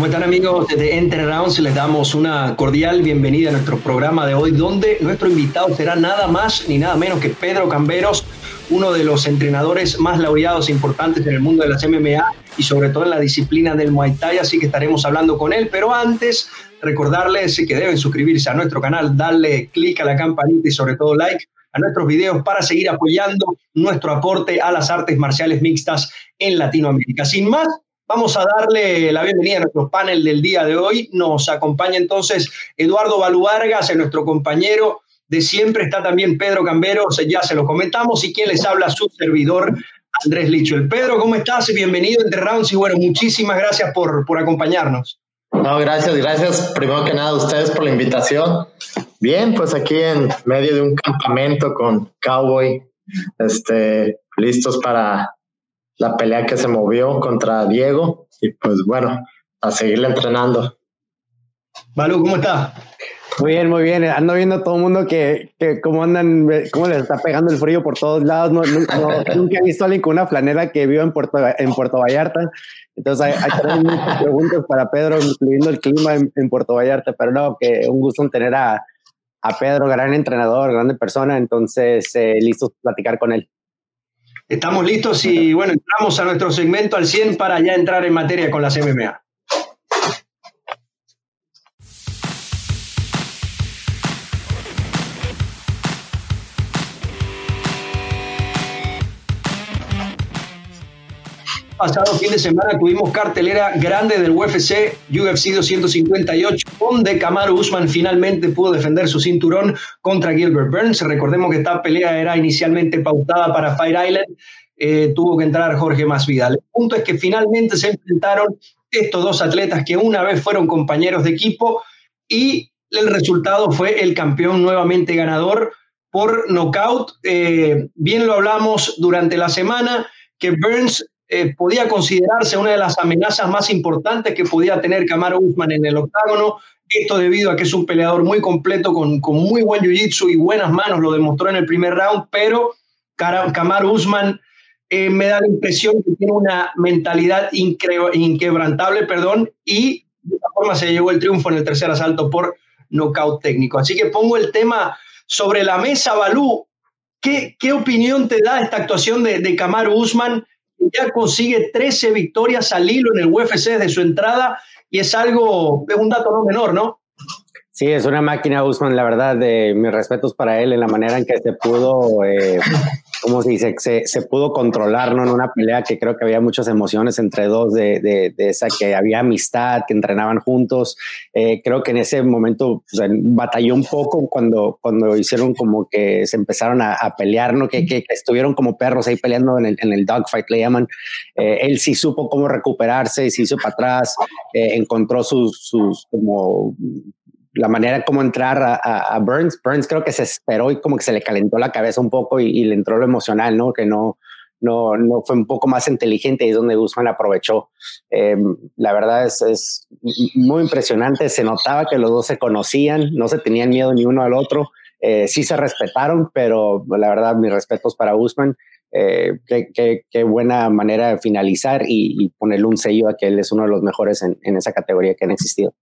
¿Cómo están amigos de Enter Rounds? Les damos una cordial bienvenida a nuestro programa de hoy, donde nuestro invitado será nada más ni nada menos que Pedro Camberos, uno de los entrenadores más laureados e importantes en el mundo de las MMA y sobre todo en la disciplina del Muay Thai, así que estaremos hablando con él. Pero antes, recordarles que deben suscribirse a nuestro canal, darle clic a la campanita y sobre todo like a nuestros videos para seguir apoyando nuestro aporte a las artes marciales mixtas en Latinoamérica. Sin más, Vamos a darle la bienvenida a nuestro panel del día de hoy. Nos acompaña entonces Eduardo Baluargas, nuestro compañero de siempre. Está también Pedro Camberos, ya se lo comentamos. Y quien les habla, su servidor, Andrés Licho. El Pedro, ¿cómo estás? Bienvenido entre rounds y bueno, muchísimas gracias por, por acompañarnos. No, gracias, gracias primero que nada a ustedes por la invitación. Bien, pues aquí en medio de un campamento con Cowboy, este, listos para la pelea que se movió contra Diego y pues bueno, a seguirle entrenando. Balú, ¿cómo está? Muy bien, muy bien. Ando viendo a todo el mundo que, que cómo andan, cómo les está pegando el frío por todos lados. No, nunca he visto a alguien con una flanera que viva en Puerto, en Puerto Vallarta. Entonces hay, hay muchas preguntas para Pedro, incluyendo el clima en, en, Puerto Vallarta. Pero no, que un gusto tener a, a Pedro, gran entrenador, grande persona. Entonces, eh, listos platicar con él. Estamos listos y bueno, entramos a nuestro segmento al 100 para ya entrar en materia con las MMA. Pasado fin de semana tuvimos cartelera grande del UFC, UFC 258, donde Kamaru Usman finalmente pudo defender su cinturón contra Gilbert Burns. Recordemos que esta pelea era inicialmente pautada para Fire Island, eh, tuvo que entrar Jorge Masvidal. El punto es que finalmente se enfrentaron estos dos atletas que una vez fueron compañeros de equipo y el resultado fue el campeón nuevamente ganador por nocaut. Eh, bien lo hablamos durante la semana, que Burns eh, podía considerarse una de las amenazas más importantes que podía tener Kamaru Usman en el octágono. Esto debido a que es un peleador muy completo, con, con muy buen jiu-jitsu y buenas manos, lo demostró en el primer round, pero Kamaru Usman eh, me da la impresión que tiene una mentalidad inquebrantable, perdón, y de esta forma se llevó el triunfo en el tercer asalto por nocaut técnico. Así que pongo el tema sobre la mesa, Balú. ¿Qué, qué opinión te da esta actuación de, de Kamaru Usman? Ya consigue 13 victorias al hilo en el UFC de su entrada y es algo, es un dato no menor, ¿no? Sí, es una máquina, Usman, la verdad, de mis respetos para él en la manera en que se pudo, eh, como se dice, se, se, pudo controlar ¿no? en una pelea que creo que había muchas emociones entre dos, de, de, de esa que había amistad, que entrenaban juntos. Eh, creo que en ese momento pues, batalló un poco cuando, cuando hicieron como que se empezaron a, a pelear, ¿no? Que, que, que, estuvieron como perros ahí peleando en el, en el dogfight, le llaman. Eh, él sí supo cómo recuperarse, se hizo para atrás, eh, encontró sus, sus como la manera como entrar a, Burns. Burns creo que se esperó y como que se le calentó la cabeza un poco y, le entró lo emocional, ¿no? Que no, no, no fue un poco más inteligente y es donde Guzmán aprovechó. Eh, la verdad es, es, muy impresionante. Se notaba que los dos se conocían, no se tenían miedo ni uno al otro. Eh, sí se respetaron, pero la verdad, mis respetos para Guzmán. Eh, qué, qué, qué, buena manera de finalizar y, y, ponerle un sello a que él es uno de los mejores en, en esa categoría que han existido.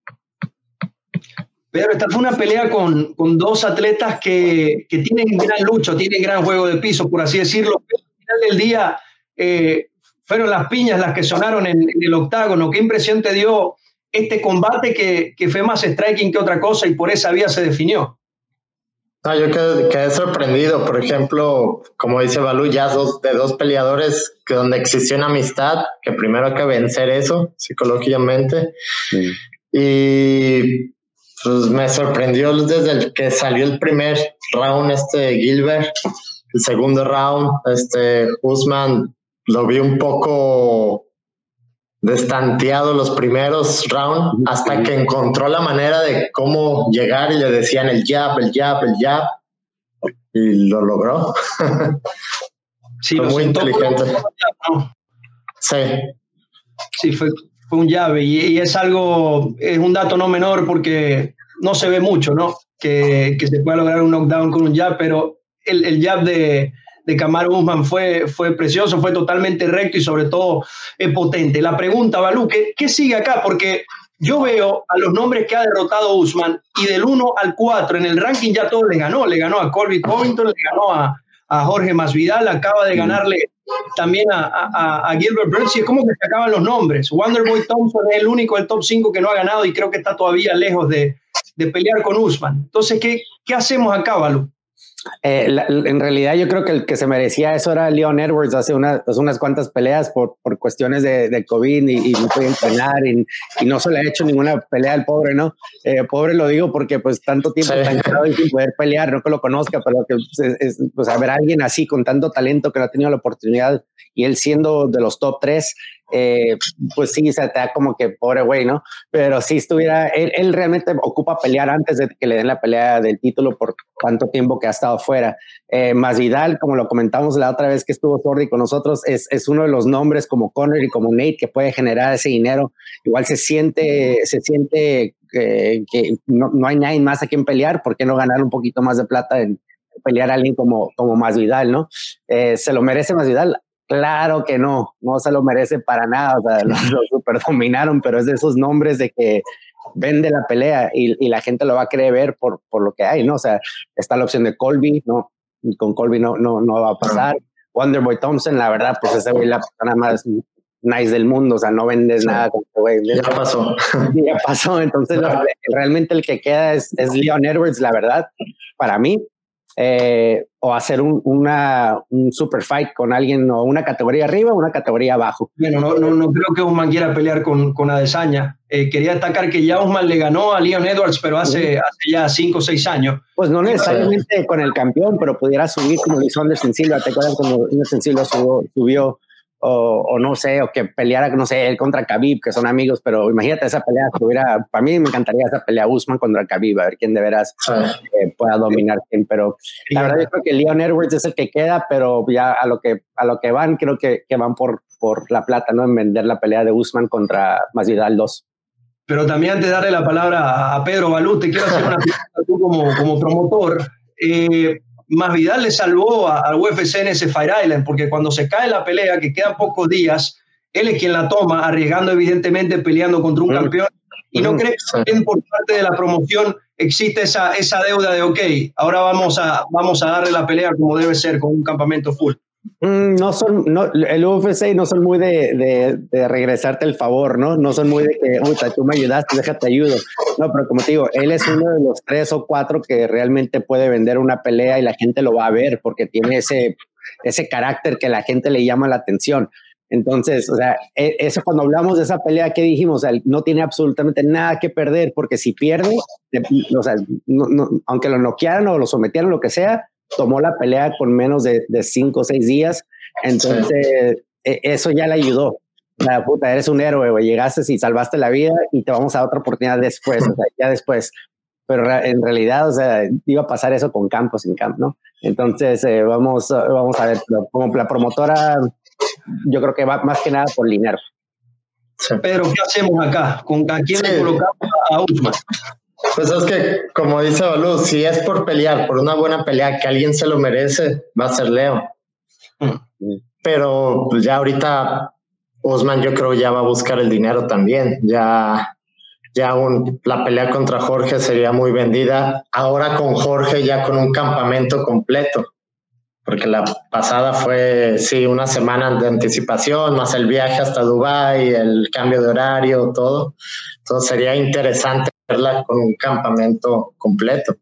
Pero esta fue una pelea con, con dos atletas que, que, tienen gran lucha, tienen gran juego de piso, por así decirlo. Pero al final del día eh, fueron las piñas las que sonaron en, en, el octágono. ¿Qué impresión te dio este combate que, que, fue más striking que otra cosa y por esa vía se definió? No, yo quedé, quedé sorprendido. Por ejemplo, como dice Balú, ya dos, de dos peleadores que donde existió una amistad, que primero hay que vencer eso psicológicamente. Sí. Y pues me sorprendió desde el que salió el primer round este Gilbert, el segundo round, este Usman lo vi un poco destanteado los primeros rounds hasta que encontró la manera de cómo llegar y le decían el jab, el jab, el jab y lo logró. Sí, fue muy inteligente. Sí. Sí, fue, fue un llave y, es algo, es un dato no menor porque no se ve mucho, ¿no? Que, que se pueda lograr un knockdown con un jab, pero el, el jab de, de Kamaru Usman fue, fue precioso, fue totalmente recto y sobre todo potente. La pregunta, Balú, ¿qué, ¿qué, sigue acá? Porque yo veo a los nombres que ha derrotado Usman y del 1 al 4 en el ranking ya todo le ganó. Le ganó a Colby Covington, le ganó a, a Jorge Masvidal, acaba de ganarle también a, Gilbert Burns y es como que se acaban los nombres. Wonderboy Thompson es el único del top 5 que no ha ganado y creo que está todavía lejos de, de pelear con Usman. Entonces, ¿qué, qué hacemos acá, Balu? Eh, en realidad yo creo que el que se merecía eso era Leon Edwards hace unas cuantas peleas por, por cuestiones de, de COVID y, no puede entrenar y, y, no se le ha hecho ninguna pelea al pobre, ¿no? Eh, pobre lo digo porque pues tanto tiempo está y sin poder pelear, no que lo conozca, pero que pues, es, pues, a ver alguien así con tanto talento que no ha tenido la oportunidad y él siendo de los top tres, eh, pues sí, se te da como que pobre güey, ¿no? Pero si estuviera, él, realmente ocupa pelear antes de que le den la pelea del título por tanto tiempo que ha estado fuera. Eh, Vidal, como lo comentamos la otra vez que estuvo Sordi con nosotros, es, es, uno de los nombres como Conner y como Nate que puede generar ese dinero. Igual se siente, se siente que no, no, hay nadie más a quien pelear, ¿por qué no ganar un poquito más de plata en pelear a alguien como, como Masvidal, ¿no? Eh, se lo merece Masvidal, Claro que no, no se lo merece para nada, o sea, lo, super dominaron, pero es de esos nombres de que vende la pelea y, y, la gente lo va a querer ver por, por lo que hay, ¿no? O sea, está la opción de Colby, ¿no? Y con Colby no, no, no va a pasar. Wonderboy Thompson, la verdad, pues ese güey la persona más nice del mundo, o sea, no vendes nada con este güey. Ya pasó. Ya pasó, entonces realmente el que queda es, es Leon Edwards, la verdad, para mí, eh, o hacer un, una, un super fight con alguien o una categoría arriba o una categoría abajo. Bueno, no, no, no creo que Usman quiera pelear con, con Adesanya. Eh, quería destacar que ya Usman le ganó a Leon Edwards, pero hace, hace ya cinco o seis años. Pues no necesariamente con el campeón, pero pudiera subir como hizo Anderson Silva. ¿Te acuerdas cuando Anderson Silva subió, subió o, o, no sé, o que peleara, no sé, él contra Khabib, que son amigos, pero imagínate esa pelea, hubiera, para mí me encantaría esa pelea Usman contra Khabib, a ver quién de veras eh, pueda dominar quién, pero la verdad yo creo que Leon Edwards es el que queda, pero ya a lo que, a lo que van, creo que, que van por, por la plata, ¿no? En vender la pelea de Usman contra Masvidal 2. Pero también antes de darle la palabra a Pedro Balú, te quiero hacer una pregunta tú como, como promotor. Eh, más Vidal le salvó al UFC en ese Fire Island, porque cuando se cae la pelea, que quedan pocos días, él es quien la toma, arriesgando evidentemente peleando contra un campeón. Y no cree que por parte de la promoción existe esa, esa deuda de, ok, ahora vamos a, vamos a darle la pelea como debe ser, con un campamento full. Mm, no son, no, el UFC no son muy de, de, regresarte el favor, ¿no? No son muy de que, uy, tú me ayudaste, déjate ayudo. No, pero como te digo, él es uno de los tres o cuatro que realmente puede vender una pelea y la gente lo va a ver porque tiene ese, ese carácter que la gente le llama la atención. Entonces, o sea, e, eso cuando hablamos de esa pelea que dijimos, o sea, no tiene absolutamente nada que perder porque si pierde, o sea, aunque lo noquearan o lo sometieran, lo que sea, tomó la pelea con menos de, de cinco o seis días. Entonces, e, eso ya le ayudó. La puta, eres un héroe, güey. Llegaste y salvaste la vida y te vamos a dar otra oportunidad después, o sea, ya después. Pero en realidad, o sea, iba a pasar eso con campo sin campo, ¿no? Entonces, eh, vamos, vamos a ver, como la promotora, yo creo que va más que nada por dinero. Pero, ¿qué hacemos acá? ¿Con a quién le colocamos a Usman? Pues es que, como dice Balú, si es por pelear, por una buena pelea, que alguien se lo merece, va a ser Leo. Mm. Pero pues ya ahorita Osman yo creo ya va a buscar el dinero también. Ya, ya la pelea contra Jorge sería muy vendida. Ahora con Jorge ya con un campamento completo. Porque la pasada fue, sí, una semana de anticipación, más el viaje hasta Dubái, el cambio de horario, todo. Entonces sería interesante con un campamento completo.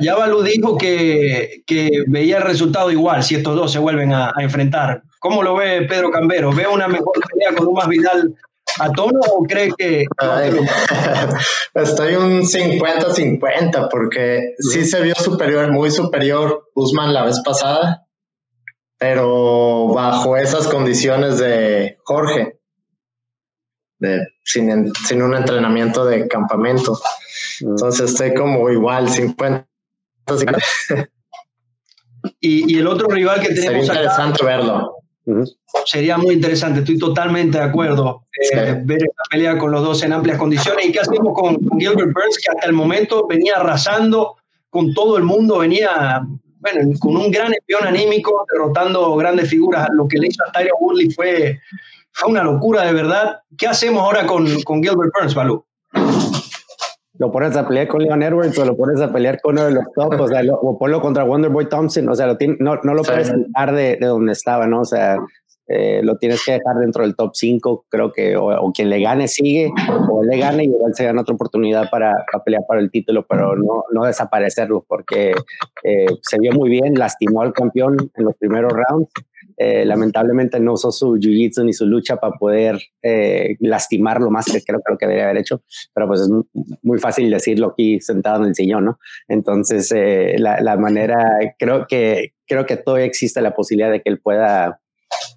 ya Balú dijo que, que, veía el resultado igual si estos dos se vuelven a, enfrentar. ¿Cómo lo ve Pedro Cambero? ¿Ve una mejor pelea con un más Vidal a tono o cree que.? estoy un 50-50 porque sí se vio superior, muy superior Usman la vez pasada, pero bajo esas condiciones de Jorge sin, sin un entrenamiento de campamento. Entonces estoy como igual, 50. y, y, el otro rival que tenemos Sería interesante verlo. Sería muy interesante, estoy totalmente de acuerdo. Eh, ver esta pelea con los dos en amplias condiciones. ¿Y qué hacemos con, Gilbert Burns, que hasta el momento venía arrasando con todo el mundo, venía bueno, con un gran envión anímico, derrotando grandes figuras. Lo que le hizo a Tyron Woodley fue, fue una locura de verdad. ¿Qué hacemos ahora con, con Gilbert Burns, Balú? Lo pones a pelear con Leon Edwards o lo pones a pelear con uno de los top, o sea, o ponlo contra Wonderboy Thompson, o sea, lo no, no lo puedes quitar de, de, donde estaba, ¿no? O sea, eh, lo tienes que dejar dentro del top 5, creo que o, quien le gane sigue, o le gane y igual se gana otra oportunidad para, pelear para el título, pero no, no desaparecerlo, porque eh, se vio muy bien, lastimó al campeón en los primeros rounds, eh, lamentablemente no usó su jiu-jitsu ni su lucha para poder lastimarlo más que creo, creo que debería haber hecho, pero pues es muy fácil decirlo aquí sentado en el sillón, ¿no? Entonces, la, la, manera, creo que, creo que todavía existe la posibilidad de que él pueda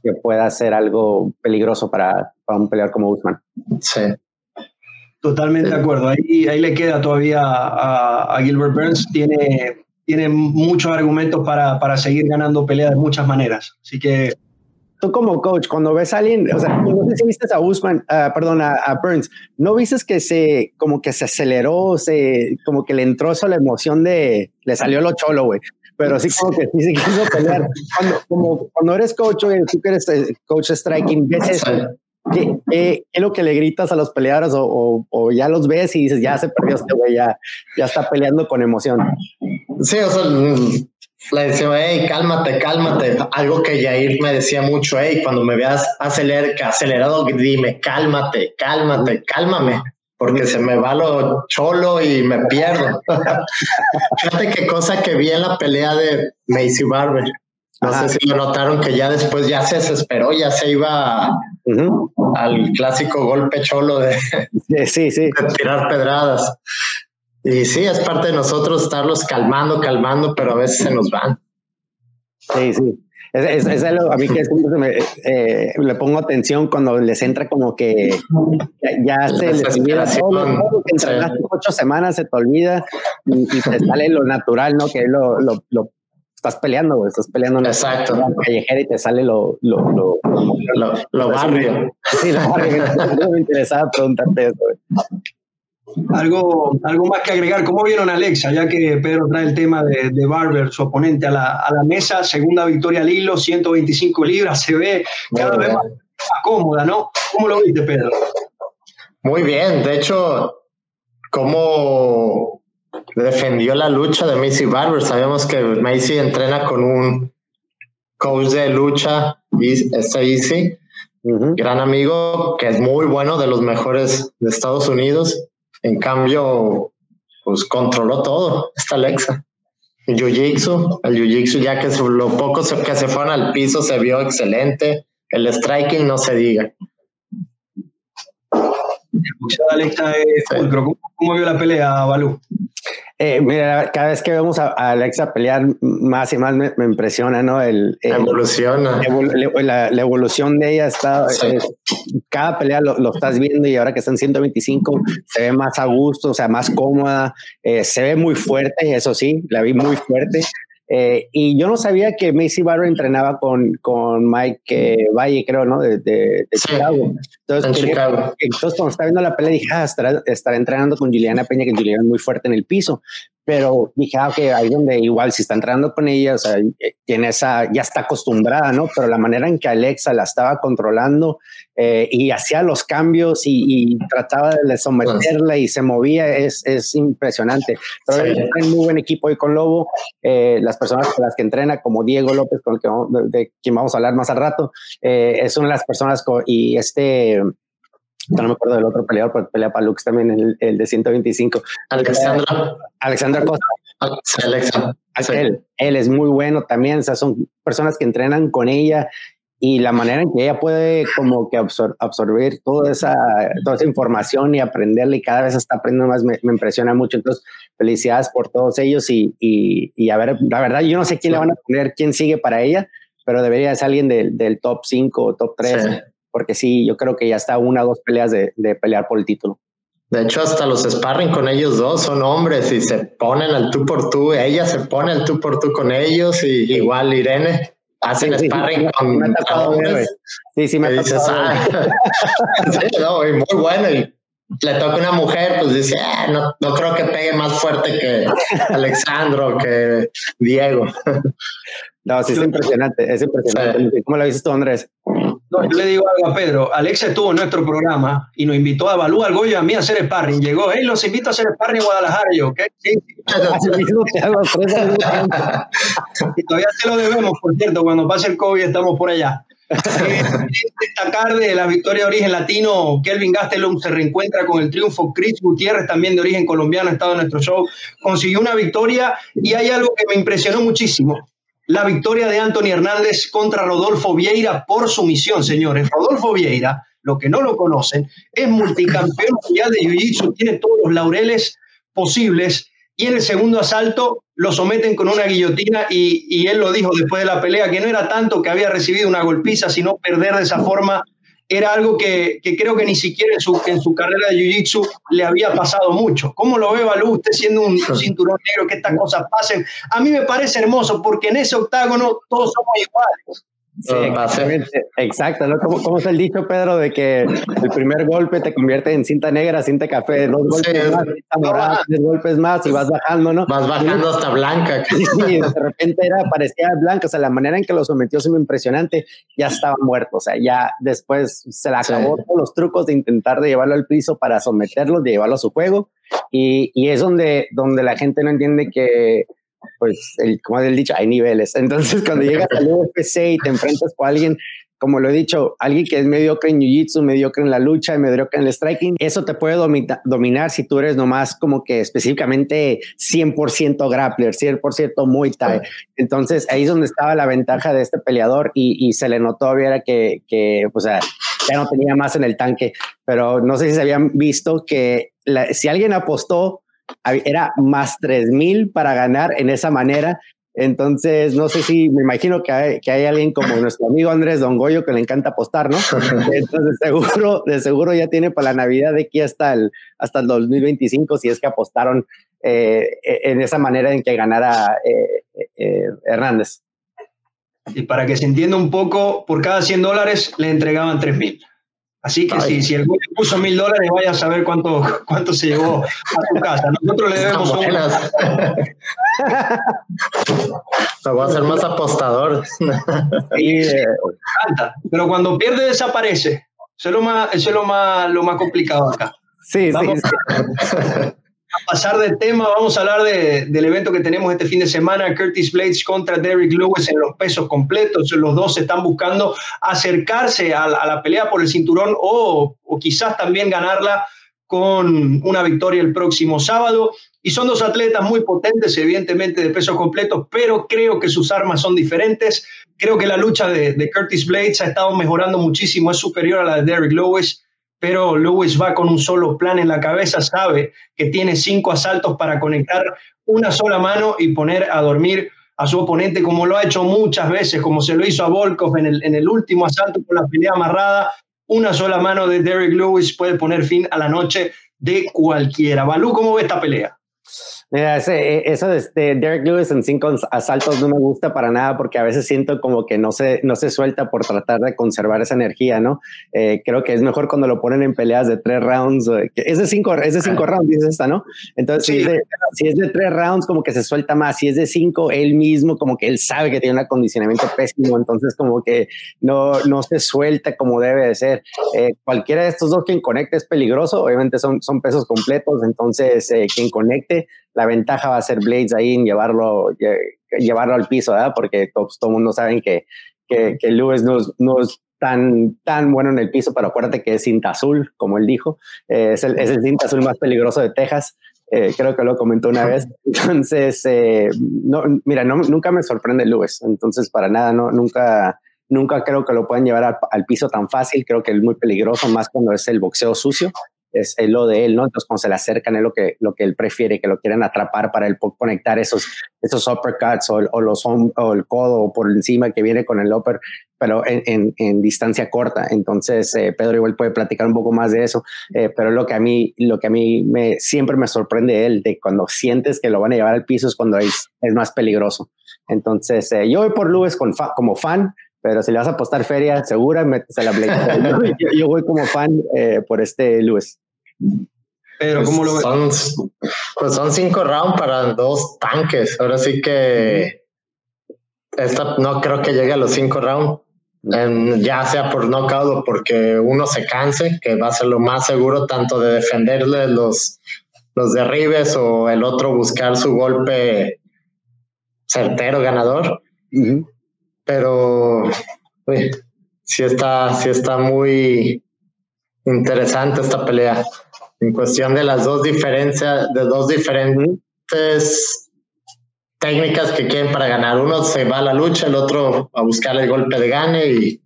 que pueda ser algo peligroso para, para un peleador como Usman. Sí. Totalmente de acuerdo. Ahí, ahí le queda todavía a, a, Gilbert Burns. Tiene, tiene muchos argumentos para, para seguir ganando peleas de muchas maneras. Así que tú como coach, cuando ves a alguien, o sea, no sé si viste a Usman, uh, perdón, a, a, Burns, ¿no viste que se, como que se aceleró, se, como que le entró eso la emoción de, le salió lo cholo, güey? pero así como que sí se quiso pelear. Cuando, como, cuando eres coach, oye, tú que eres coach striking, ves eso. ¿Qué, qué, es lo que le gritas a los peleadores o, ya los ves y dices, ya se perdió este güey, ya, ya está peleando con emoción? Sí, o sea, le decía, hey, cálmate, cálmate. Algo que Jair me decía mucho, hey, cuando me veas aceler, acelerado, dime, cálmate, cálmate, cálmame porque se me va lo cholo y me pierdo. Fíjate qué cosa que vi en la pelea de Macy Barber. No sé si lo notaron que ya después ya se desesperó, ya se iba al clásico golpe cholo de, sí, sí. de tirar pedradas. Y sí, es parte de nosotros estarlos calmando, calmando, pero a veces se nos van. Sí, sí. Es, es, algo a mí que me, eh, le pongo atención cuando les entra como que ya, se les olvida todo, todo que entrenaste ocho semanas se te olvida y, te sale lo natural, ¿no? Que lo, lo, lo estás peleando, güey, estás peleando en Exacto. la callejera y te sale lo, lo, lo, lo, lo barrio. Sí, lo barrio. me interesaba preguntarte eso. Güey. Algo, algo más que agregar. ¿Cómo vieron a Alexa? Ya que Pedro trae el tema de, de Barber, su oponente, a la, a la, mesa. Segunda victoria al hilo, 125 libras. Se ve cada vez más, más, cómoda, ¿no? ¿Cómo lo viste, Pedro? Muy bien. De hecho, cómo defendió la lucha de Macy Barber. Sabemos que Macy entrena con un coach de lucha, este Easy. Uh -huh. Gran amigo que es muy bueno, de los mejores de Estados Unidos en cambio, pues controló todo esta Alexa. El Jiu-Jitsu, el Jiu-Jitsu ya que lo poco que se fueron al piso se vio excelente. El striking no se diga. Alexa es sí. ¿Cómo, ¿Cómo, vio la pelea, Balú? Eh, mira, cada vez que vemos a, a, Alexa pelear más y más me, me impresiona, ¿no? El, el evoluciona. La, la, evolución de ella está, sí. eh, cada pelea lo, lo, estás viendo y ahora que están 125 se ve más a gusto, o sea, más cómoda, eh, se ve muy fuerte, eso sí, la vi muy fuerte. Eh, y yo no sabía que Macy Barber entrenaba con, con Mike eh, Valle, creo, ¿no? De, de, de sí, Chicago. Entonces, en Chicago. entonces, cuando estaba viendo la pelea, dije, ah, estará, estará entrenando con Juliana Peña, que Juliana es muy fuerte en el piso. Pero dije, ah, ok, ahí donde igual si está entrenando con ella, o sea, tiene esa, ya está acostumbrada, ¿no? Pero la manera en que Alexa la estaba controlando eh, y hacía los cambios y, y, trataba de someterla y se movía, es, es impresionante. Pero sí. hay un muy buen equipo hoy con Lobo. Eh, las personas con las que entrena, como Diego López, con el que vamos, de, de, quien vamos a hablar más al rato, eh, es una de las personas con, y este no me acuerdo del otro peleador, pero pelea para Lux también, el, el de 125. Alexandra. Alexandra Costa. Alexa. Sí. Él, él, es muy bueno también, o sea, son personas que entrenan con ella y la manera en que ella puede como que absor absorber toda esa, toda esa información y aprenderla y cada vez está aprendiendo más, me, me impresiona mucho. Entonces, felicidades por todos ellos y, y, y, a ver, la verdad, yo no sé quién le van a poner, quién sigue para ella, pero debería ser alguien del, del top 5 o top 3. Sí porque sí, yo creo que ya está una o dos peleas de, de, pelear por el título. De hecho, hasta los sparring con ellos dos son hombres y se ponen al tú por tú. Ella se pone al tú por tú con ellos y igual Irene hacen sí, sparring sí, con me hombres. Sí, sí, me dices, ah, sí, no, y muy bueno. Y le toca una mujer, pues dice, ah, no, no creo que pegue más fuerte que Alexandro, que Diego. No, sí, es impresionante, es impresionante. ¿Cómo lo dices tú, Andrés? No, yo le digo algo a Pedro. Alexa estuvo en nuestro programa y nos invitó a Balú, al Goyo y a mí a hacer sparring. Llegó, hey, los invito a hacer sparring en Guadalajara. Y yo, ¿qué? Sí. y todavía se lo debemos, por cierto, cuando pase el COVID estamos por allá. Eh, destacar de la victoria de origen latino, Kelvin Gastelum se reencuentra con el triunfo. Chris Gutiérrez, también de origen colombiano, ha estado en nuestro show, consiguió una victoria y hay algo que me impresionó muchísimo la victoria de Anthony Hernández contra Rodolfo Vieira por sumisión, señores. Rodolfo Vieira, lo que no lo conocen, es multicampeón mundial de Jiu-Jitsu, tiene todos los laureles posibles y en el segundo asalto lo someten con una guillotina y, él lo dijo después de la pelea, que no era tanto que había recibido una golpiza, sino perder de esa forma era algo que, creo que ni siquiera en su, en su carrera de Jiu-Jitsu le había pasado mucho. ¿Cómo lo ve Balú usted siendo un cinturón negro, que estas cosas pasen? A mí me parece hermoso porque en ese octágono todos somos iguales. Sí, exactamente. Exacto, ¿no? ¿Cómo, es el dicho, Pedro, de que el primer golpe te convierte en cinta negra, cinta café, dos golpes más, cinta morada, tres golpes más y vas bajando, ¿no? Vas bajando hasta blanca. Sí, de repente era, parecía blanca, o sea, la manera en que lo sometió se me impresionante, ya estaba muerto, o sea, ya después se le acabó todos los trucos de intentar de llevarlo al piso para someterlo, de llevarlo a su juego, y, y es donde, donde la gente no entiende que pues, el, como el dicho, hay niveles. Entonces, cuando llegas al UFC y te enfrentas con alguien, como lo he dicho, alguien que es mediocre en jiu-jitsu, mediocre en la lucha, mediocre en el striking, eso te puede dominar si tú eres nomás como que específicamente 100% grappler, 100% Muay Thai. Entonces, ahí es donde estaba la ventaja de este peleador y, se le notó era que, que o sea, ya no tenía más en el tanque, pero no sé si se habían visto que si alguien apostó era más 3000 para ganar en esa manera. Entonces, no sé si me imagino que hay, que hay alguien como nuestro amigo Andrés Don Goyo que le encanta apostar, ¿no? Entonces, seguro, de seguro ya tiene para la Navidad de aquí hasta el, hasta el 2025, si es que apostaron eh, en esa manera en que ganara eh, eh, Hernández. Y para que se entienda un poco, por cada 100 dólares le entregaban 3000. Así que si, si el güey puso mil dólares, vaya a saber cuánto, cuánto se llevó a tu casa. Nosotros le debemos un... Te voy a hacer más apostador. Sí, pero cuando pierde, desaparece. Eso es lo más, eso es lo más, lo más complicado acá. Sí, sí, sí a pasar de tema, vamos a hablar de, del evento que tenemos este fin de semana, Curtis Blades contra Derrick Lewis en los pesos completos. Los dos están buscando acercarse a, la pelea por el cinturón o, o quizás también ganarla con una victoria el próximo sábado. Y son dos atletas muy potentes, evidentemente de pesos completos, pero creo que sus armas son diferentes. Creo que la lucha de, de Curtis Blades ha estado mejorando muchísimo, es superior a la de Derrick Lewis pero Lewis va con un solo plan en la cabeza, sabe que tiene cinco asaltos para conectar una sola mano y poner a dormir a su oponente, como lo ha hecho muchas veces, como se lo hizo a Volkov en el, en el último asalto con la pelea amarrada. Una sola mano de Derek Lewis puede poner fin a la noche de cualquiera. Balú, ¿cómo ve esta pelea? Mira, ese, eso de este Derek Lewis en cinco asaltos no me gusta para nada porque a veces siento como que no se, no se suelta por tratar de conservar esa energía, ¿no? Eh, creo que es mejor cuando lo ponen en peleas de tres rounds. es de cinco, es de cinco rounds, dice esta, ¿no? Entonces, si, es de, si es de tres rounds, como que se suelta más. Si es de cinco, él mismo, como que él sabe que tiene un acondicionamiento pésimo, entonces como que no, no se suelta como debe de ser. Eh, cualquiera de estos dos quien conecte es peligroso, obviamente son, son pesos completos, entonces eh, quien conecte la ventaja va a ser Blades ahí en llevarlo, llevarlo al piso, ¿verdad? Porque todo, el mundo sabe que, que, que Lewis no, no, es tan, tan bueno en el piso, pero acuérdate que es cinta azul, como él dijo, eh, es, el, es, el, cinta azul más peligroso de Texas. Eh, creo que lo comentó una vez. Entonces, eh, no, mira, no, nunca me sorprende Lewis. Entonces, para nada, no, nunca, nunca creo que lo puedan llevar al, al, piso tan fácil. Creo que es muy peligroso, más cuando es el boxeo sucio es, lo de él, ¿no? Entonces, cuando se le acercan es lo que, lo que él prefiere, que lo quieren atrapar para él conectar esos, esos uppercuts o, los, o el codo por encima que viene con el upper, pero en, en, distancia corta. Entonces, eh, Pedro igual puede platicar un poco más de eso, eh, pero lo que a mí, lo que a mí me, siempre me sorprende él, de cuando sientes que lo van a llevar al piso es cuando es, es más peligroso. Entonces, eh, yo voy por Lewis con como fan, pero si le vas a apostar feria segura, metes a la Blake. yo, yo, voy como fan eh, por este Lewis. Pero, ¿cómo lo ves? Son, pues son cinco rounds para dos tanques. Ahora sí que esta no creo que llegue a los cinco rounds. ya sea por knockout o porque uno se canse, que va a ser lo más seguro tanto de defenderle los, los derribes o el otro buscar su golpe certero ganador. Pero sí está, sí está muy interesante esta pelea en cuestión de las dos diferencias, de dos diferentes técnicas que quieren para ganar. Uno se va a la lucha, el otro a buscar el golpe de gane y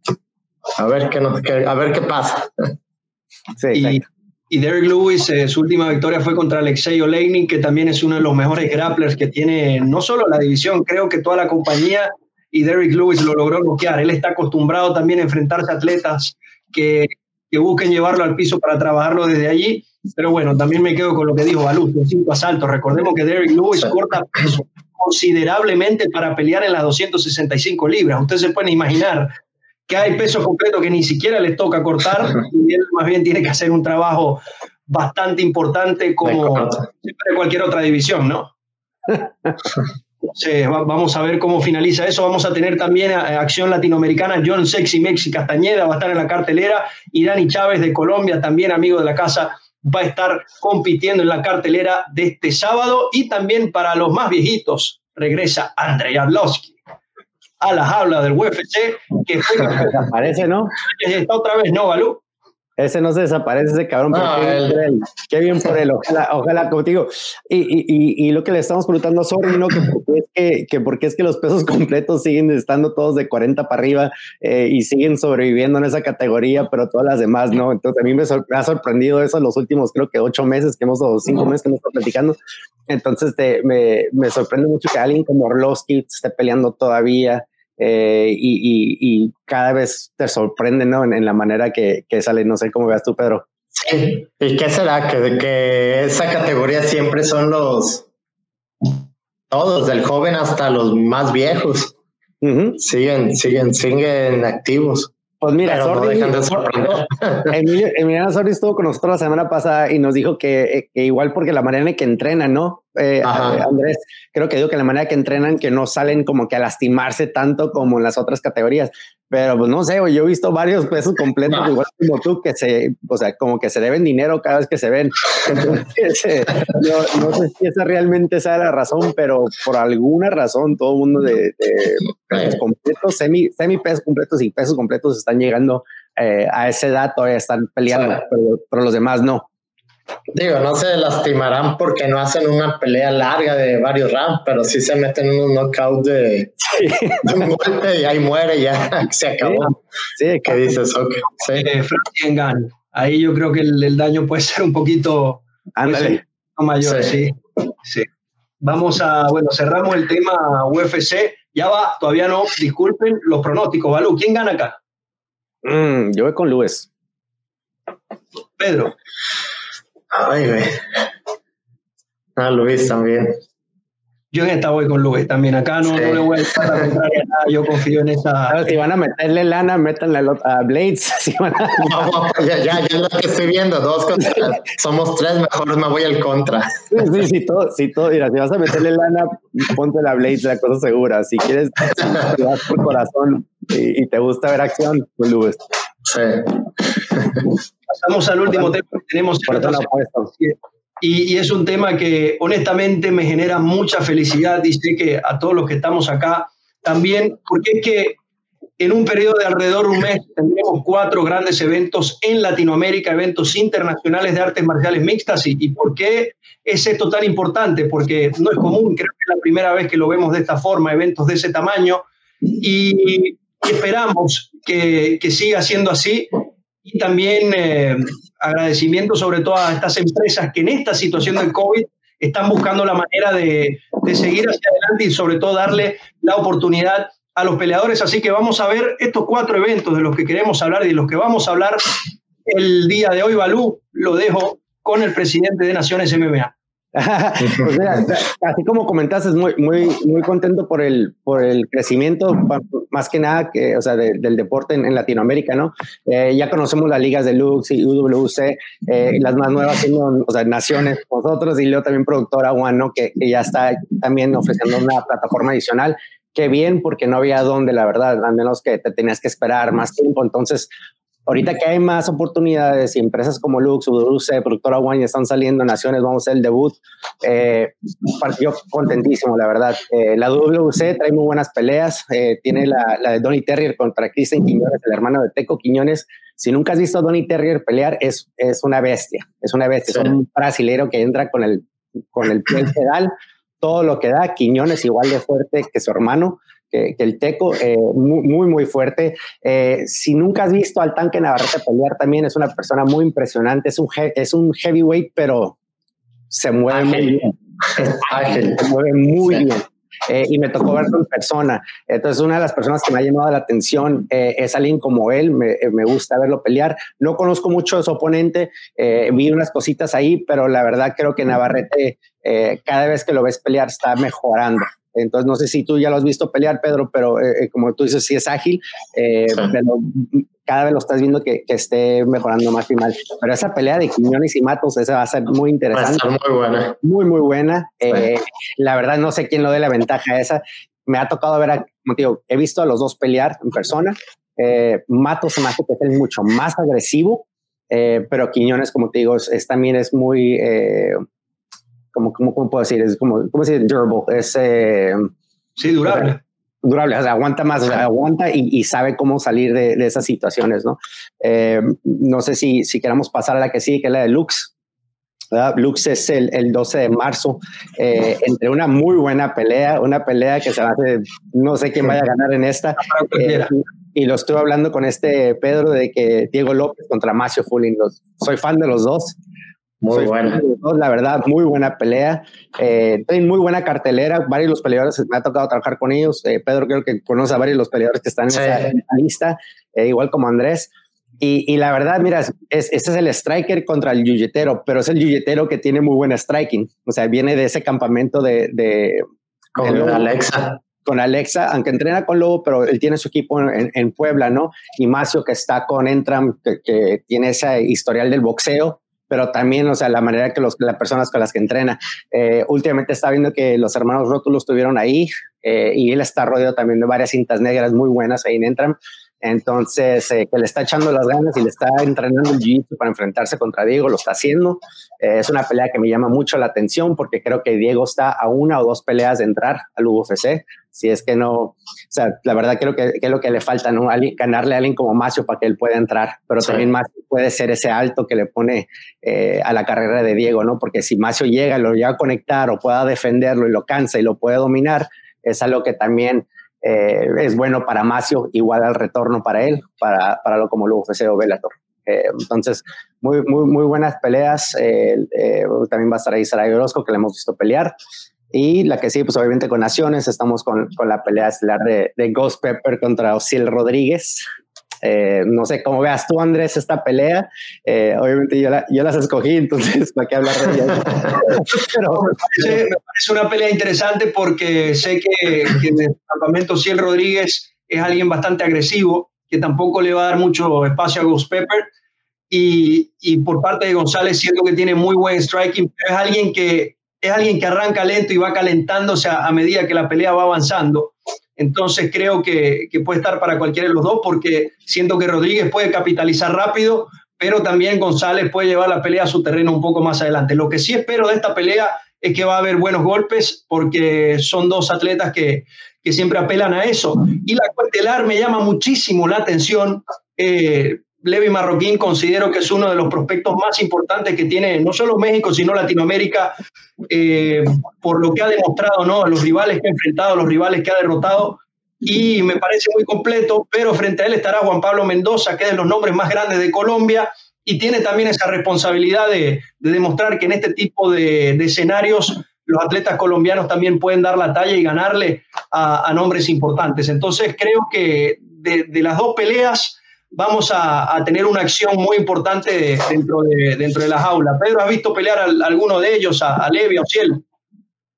a ver qué, nos, a ver qué pasa. y, y, Derek Lewis, eh, su última victoria fue contra Alexei Oleinik, que también es uno de los mejores grapplers que tiene no solo la división, creo que toda la compañía. Y Derek Lewis lo logró bloquear. Él está acostumbrado también a enfrentarse a atletas que, que busquen llevarlo al piso para trabajarlo desde allí pero bueno, también me quedo con lo que dijo Balú, en cinco asaltos. Recordemos que Derek Lewis corta peso considerablemente para pelear en las 265 libras. Ustedes se pueden imaginar que hay pesos completos que ni siquiera les toca cortar y él más bien tiene que hacer un trabajo bastante importante como cualquier otra división, ¿no? Sí, vamos a ver cómo finaliza eso. Vamos a tener también acción latinoamericana. John Sexy Mexi Castañeda va a estar en la cartelera y Dani Chávez de Colombia, también amigo de la casa, va a estar compitiendo en la cartelera de este sábado y también para los más viejitos regresa Andrei Arlovsky a las aulas del UFC que fue Aparece, ¿no? Está otra vez, ¿no, Balú? Ese no se desaparece, ese cabrón. qué, bien por él. Ojalá, ojalá contigo. Y, y, y, lo que le estamos preguntando a Sorry, ¿no? Que porque, es que, que porque es que los pesos completos siguen estando todos de 40 para arriba eh, y siguen sobreviviendo en esa categoría, pero todas las demás no. Entonces a mí me, ha sorprendido eso los últimos, creo que ocho meses que hemos, o cinco meses que hemos estado platicando. Entonces te, me, me sorprende mucho que alguien como Orlovsky esté peleando todavía. Eh, y, y, cada vez te sorprende, ¿no? En, la manera que, que, sale, no sé cómo veas tú, Pedro. Sí, ¿y qué será? Que, que esa categoría siempre son los, todos, del joven hasta los más viejos. Siguen, siguen, siguen activos. Pues mira, Sordi, Emiliano Sordi estuvo con nosotros la semana pasada y nos dijo que, que igual porque la manera en que entrenan, ¿no? Eh, eh, Andrés, creo que digo que la manera que entrenan, que no salen como que a lastimarse tanto como en las otras categorías. Pero pues no sé, yo he visto varios pesos completos, igual como tú, que se, o sea, como que se deben dinero cada vez que se ven. Eh, no, sé si esa realmente sea la razón, pero por alguna razón todo el mundo de, pesos completos, semi, semi pesos completos y pesos completos están llegando a ese dato, todavía están peleando, pero, pero los demás no. Digo, no se lastimarán porque no hacen una pelea larga de varios rounds, pero sí se meten unos knockouts de, de un golpe y ahí muere, ya se acabó. Sí, ¿qué dices? Okay. Sí. Eh, ahí yo creo que el, daño puede ser un poquito mayor, sí. sí. Vamos a, bueno, cerramos el tema UFC. Ya va, todavía no, disculpen los pronósticos. Balú, ¿quién gana acá? Mm, yo voy con Luis. Pedro. Ay, güey. Ah, Luis también. Yo en esta voy con Luis también. Acá no, le voy a estar a nada. Yo confío en esa. si van a meterle lana, métanle a Blades. ya, ya, ya lo que estoy viendo. Dos contra. Somos tres, mejor me voy al contra. Sí, sí, todo, sí, todo. Mira, si vas a meterle lana, ponte la Blades, la cosa segura. Si quieres, si vas por corazón y, te gusta ver acción, pues Luis. Sí. Pasamos al último tema que tenemos y, y, es un tema que honestamente me genera mucha felicidad y sé que a todos los que estamos acá también, porque es que en un periodo de alrededor de un mes tendremos cuatro grandes eventos en Latinoamérica, eventos internacionales de artes marciales mixtas. ¿Y, y por qué es esto tan importante? Porque no es común, creo que es la primera vez que lo vemos de esta forma, eventos de ese tamaño. Y, esperamos que, que, siga siendo así y también eh, agradecimiento sobre todo a estas empresas que en esta situación del COVID están buscando la manera de, de, seguir hacia adelante y sobre todo darle la oportunidad a los peleadores. Así que vamos a ver estos cuatro eventos de los que queremos hablar y de los que vamos a hablar el día de hoy. Balú, lo dejo con el presidente de Naciones MMA. así como comentaste, muy, muy, muy contento por el, por el crecimiento, más que nada, que, o sea, del deporte en, Latinoamérica, ¿no? Eh, ya conocemos las ligas de Lux y UWC, eh, las más nuevas siendo, o sea, Naciones, nosotros y luego también productora One, ¿no? Que, que ya está también ofreciendo una plataforma adicional qué bien, porque no había dónde, la verdad, al menos que te tenías que esperar más tiempo. Entonces, ahorita que hay más oportunidades y empresas como Lux, UWC, Productora One están saliendo naciones, vamos a hacer el debut. Eh, yo contentísimo, la verdad. Eh, la WC trae muy buenas peleas. Eh, tiene la, la, de Donny Terrier contra Kristen Quiñones, el hermano de Teco Quiñones. Si nunca has visto a Donny Terrier pelear, es, es una bestia. Es una bestia. Es un brasilero que entra con el, con el pie pedal todo lo que da. Quiñones igual de fuerte que su hermano, que, el Teco, eh, muy, muy, fuerte. Eh, si nunca has visto al tanque Navarrete pelear, también es una persona muy impresionante. Es un, es un heavyweight, pero se mueve muy bien. se mueve muy bien. Eh, y me tocó verlo en persona. Entonces, una de las personas que me ha llamado la atención es alguien como él, me, me, gusta verlo pelear. No conozco mucho de su oponente, vi unas cositas ahí, pero la verdad creo que Navarrete eh, cada vez que lo ves pelear está mejorando. Entonces, no sé si tú ya lo has visto pelear, Pedro, pero eh, eh, como tú dices, sí es ágil, pero cada vez lo estás viendo que, que, esté mejorando más y más. Pero esa pelea de Quiñones y Matos, esa va a ser muy interesante. Va a ser muy buena. Muy, muy buena. la verdad, no sé quién lo dé la ventaja a esa. Me ha tocado ver, a, como te digo, he visto a los dos pelear en persona. Matos se me hace que es mucho más agresivo, pero Quiñones, como te digo, es, también es muy como, como, ¿cómo puedo decir? Es como, ¿cómo decir? Durable. Es, eh, sí, durable. Durable, o sea, aguanta más, aguanta y, y, sabe cómo salir de, de esas situaciones, ¿no? Eh, no sé si, si queramos pasar a la que sí, que es la de Lux. ¿verdad? Lux es el, el 12 de marzo, eh, entre una muy buena pelea, una pelea que se hace, no sé quién vaya a ganar en esta. Eh, y lo estuve hablando con este Pedro de que Diego López contra Macio Fulling, soy fan de los dos. Muy buena. La verdad, muy buena pelea. Eh, muy buena cartelera. Varios de los peleadores, me ha tocado trabajar con ellos. Eh, Pedro creo que conoce a varios de los peleadores que están en, esa, lista, eh, igual como Andrés. Y, y, la verdad, mira, es, este es el striker contra el yuyetero, pero es el yuyetero que tiene muy buena striking. O sea, viene de ese campamento de... de con Alexa. Con Alexa, aunque entrena con Lobo, pero él tiene su equipo en, en Puebla, ¿no? Y Macio, que está con Entram, que, que tiene ese historial del boxeo pero también, o sea, la manera que los, las personas con las que entrena. Eh, últimamente está viendo que los hermanos Rótulos estuvieron ahí eh, y él está rodeado también de varias cintas negras muy buenas ahí en Entram. Entonces, eh, que le está echando las ganas y le está entrenando el jiu para enfrentarse contra Diego, lo está haciendo. Eh, es una pelea que me llama mucho la atención porque creo que Diego está a una o dos peleas de entrar al UFC. Si es que no, o sea, la verdad creo que, que es lo que le falta, ¿no? ganarle a alguien como Macio para que él pueda entrar, pero también Macio puede ser ese alto que le pone eh, a la carrera de Diego, ¿no? Porque si Macio llega, lo llega a conectar o pueda defenderlo y lo cansa y lo puede dominar, es algo que también eh, es bueno para Macio, igual al retorno para él, para, para lo como lo UFC o. Eh, entonces, muy, muy, muy buenas peleas. También va a estar ahí Saray Orozco, que le hemos visto pelear. Y la que sí, pues obviamente con Naciones, estamos con, con la pelea estelar de, de Ghost Pepper contra Osiel Rodríguez. Eh, no sé cómo veas tú, Andrés, esta pelea. Eh, obviamente yo, yo, las escogí, entonces, ¿para qué hablar de ellas? Pero, me, parece, una pelea interesante porque sé que, que en el campamento Ciel Rodríguez es alguien bastante agresivo, que tampoco le va a dar mucho espacio a Ghost Pepper. Y, y, por parte de González siento que tiene muy buen striking, pero es alguien que es alguien que arranca lento y va calentándose a, medida que la pelea va avanzando. Entonces creo que, puede estar para cualquiera de los dos porque siento que Rodríguez puede capitalizar rápido, pero también González puede llevar la pelea a su terreno un poco más adelante. Lo que sí espero de esta pelea es que va a haber buenos golpes porque son dos atletas que, siempre apelan a eso. Y la cuartelar me llama muchísimo la atención. Eh, Levi Marroquín considero que es uno de los prospectos más importantes que tiene no solo México, sino Latinoamérica, eh, por lo que ha demostrado, ¿no? Los rivales que ha enfrentado, los rivales que ha derrotado, y me parece muy completo, pero frente a él estará Juan Pablo Mendoza, que es de los nombres más grandes de Colombia, y tiene también esa responsabilidad de, demostrar que en este tipo de, escenarios los atletas colombianos también pueden dar la talla y ganarle a, nombres importantes. Entonces creo que de, de las dos peleas, vamos a, tener una acción muy importante dentro de, dentro de la jaula. Pedro, ¿has visto pelear a, alguno de ellos, a, Levi, a Uciel?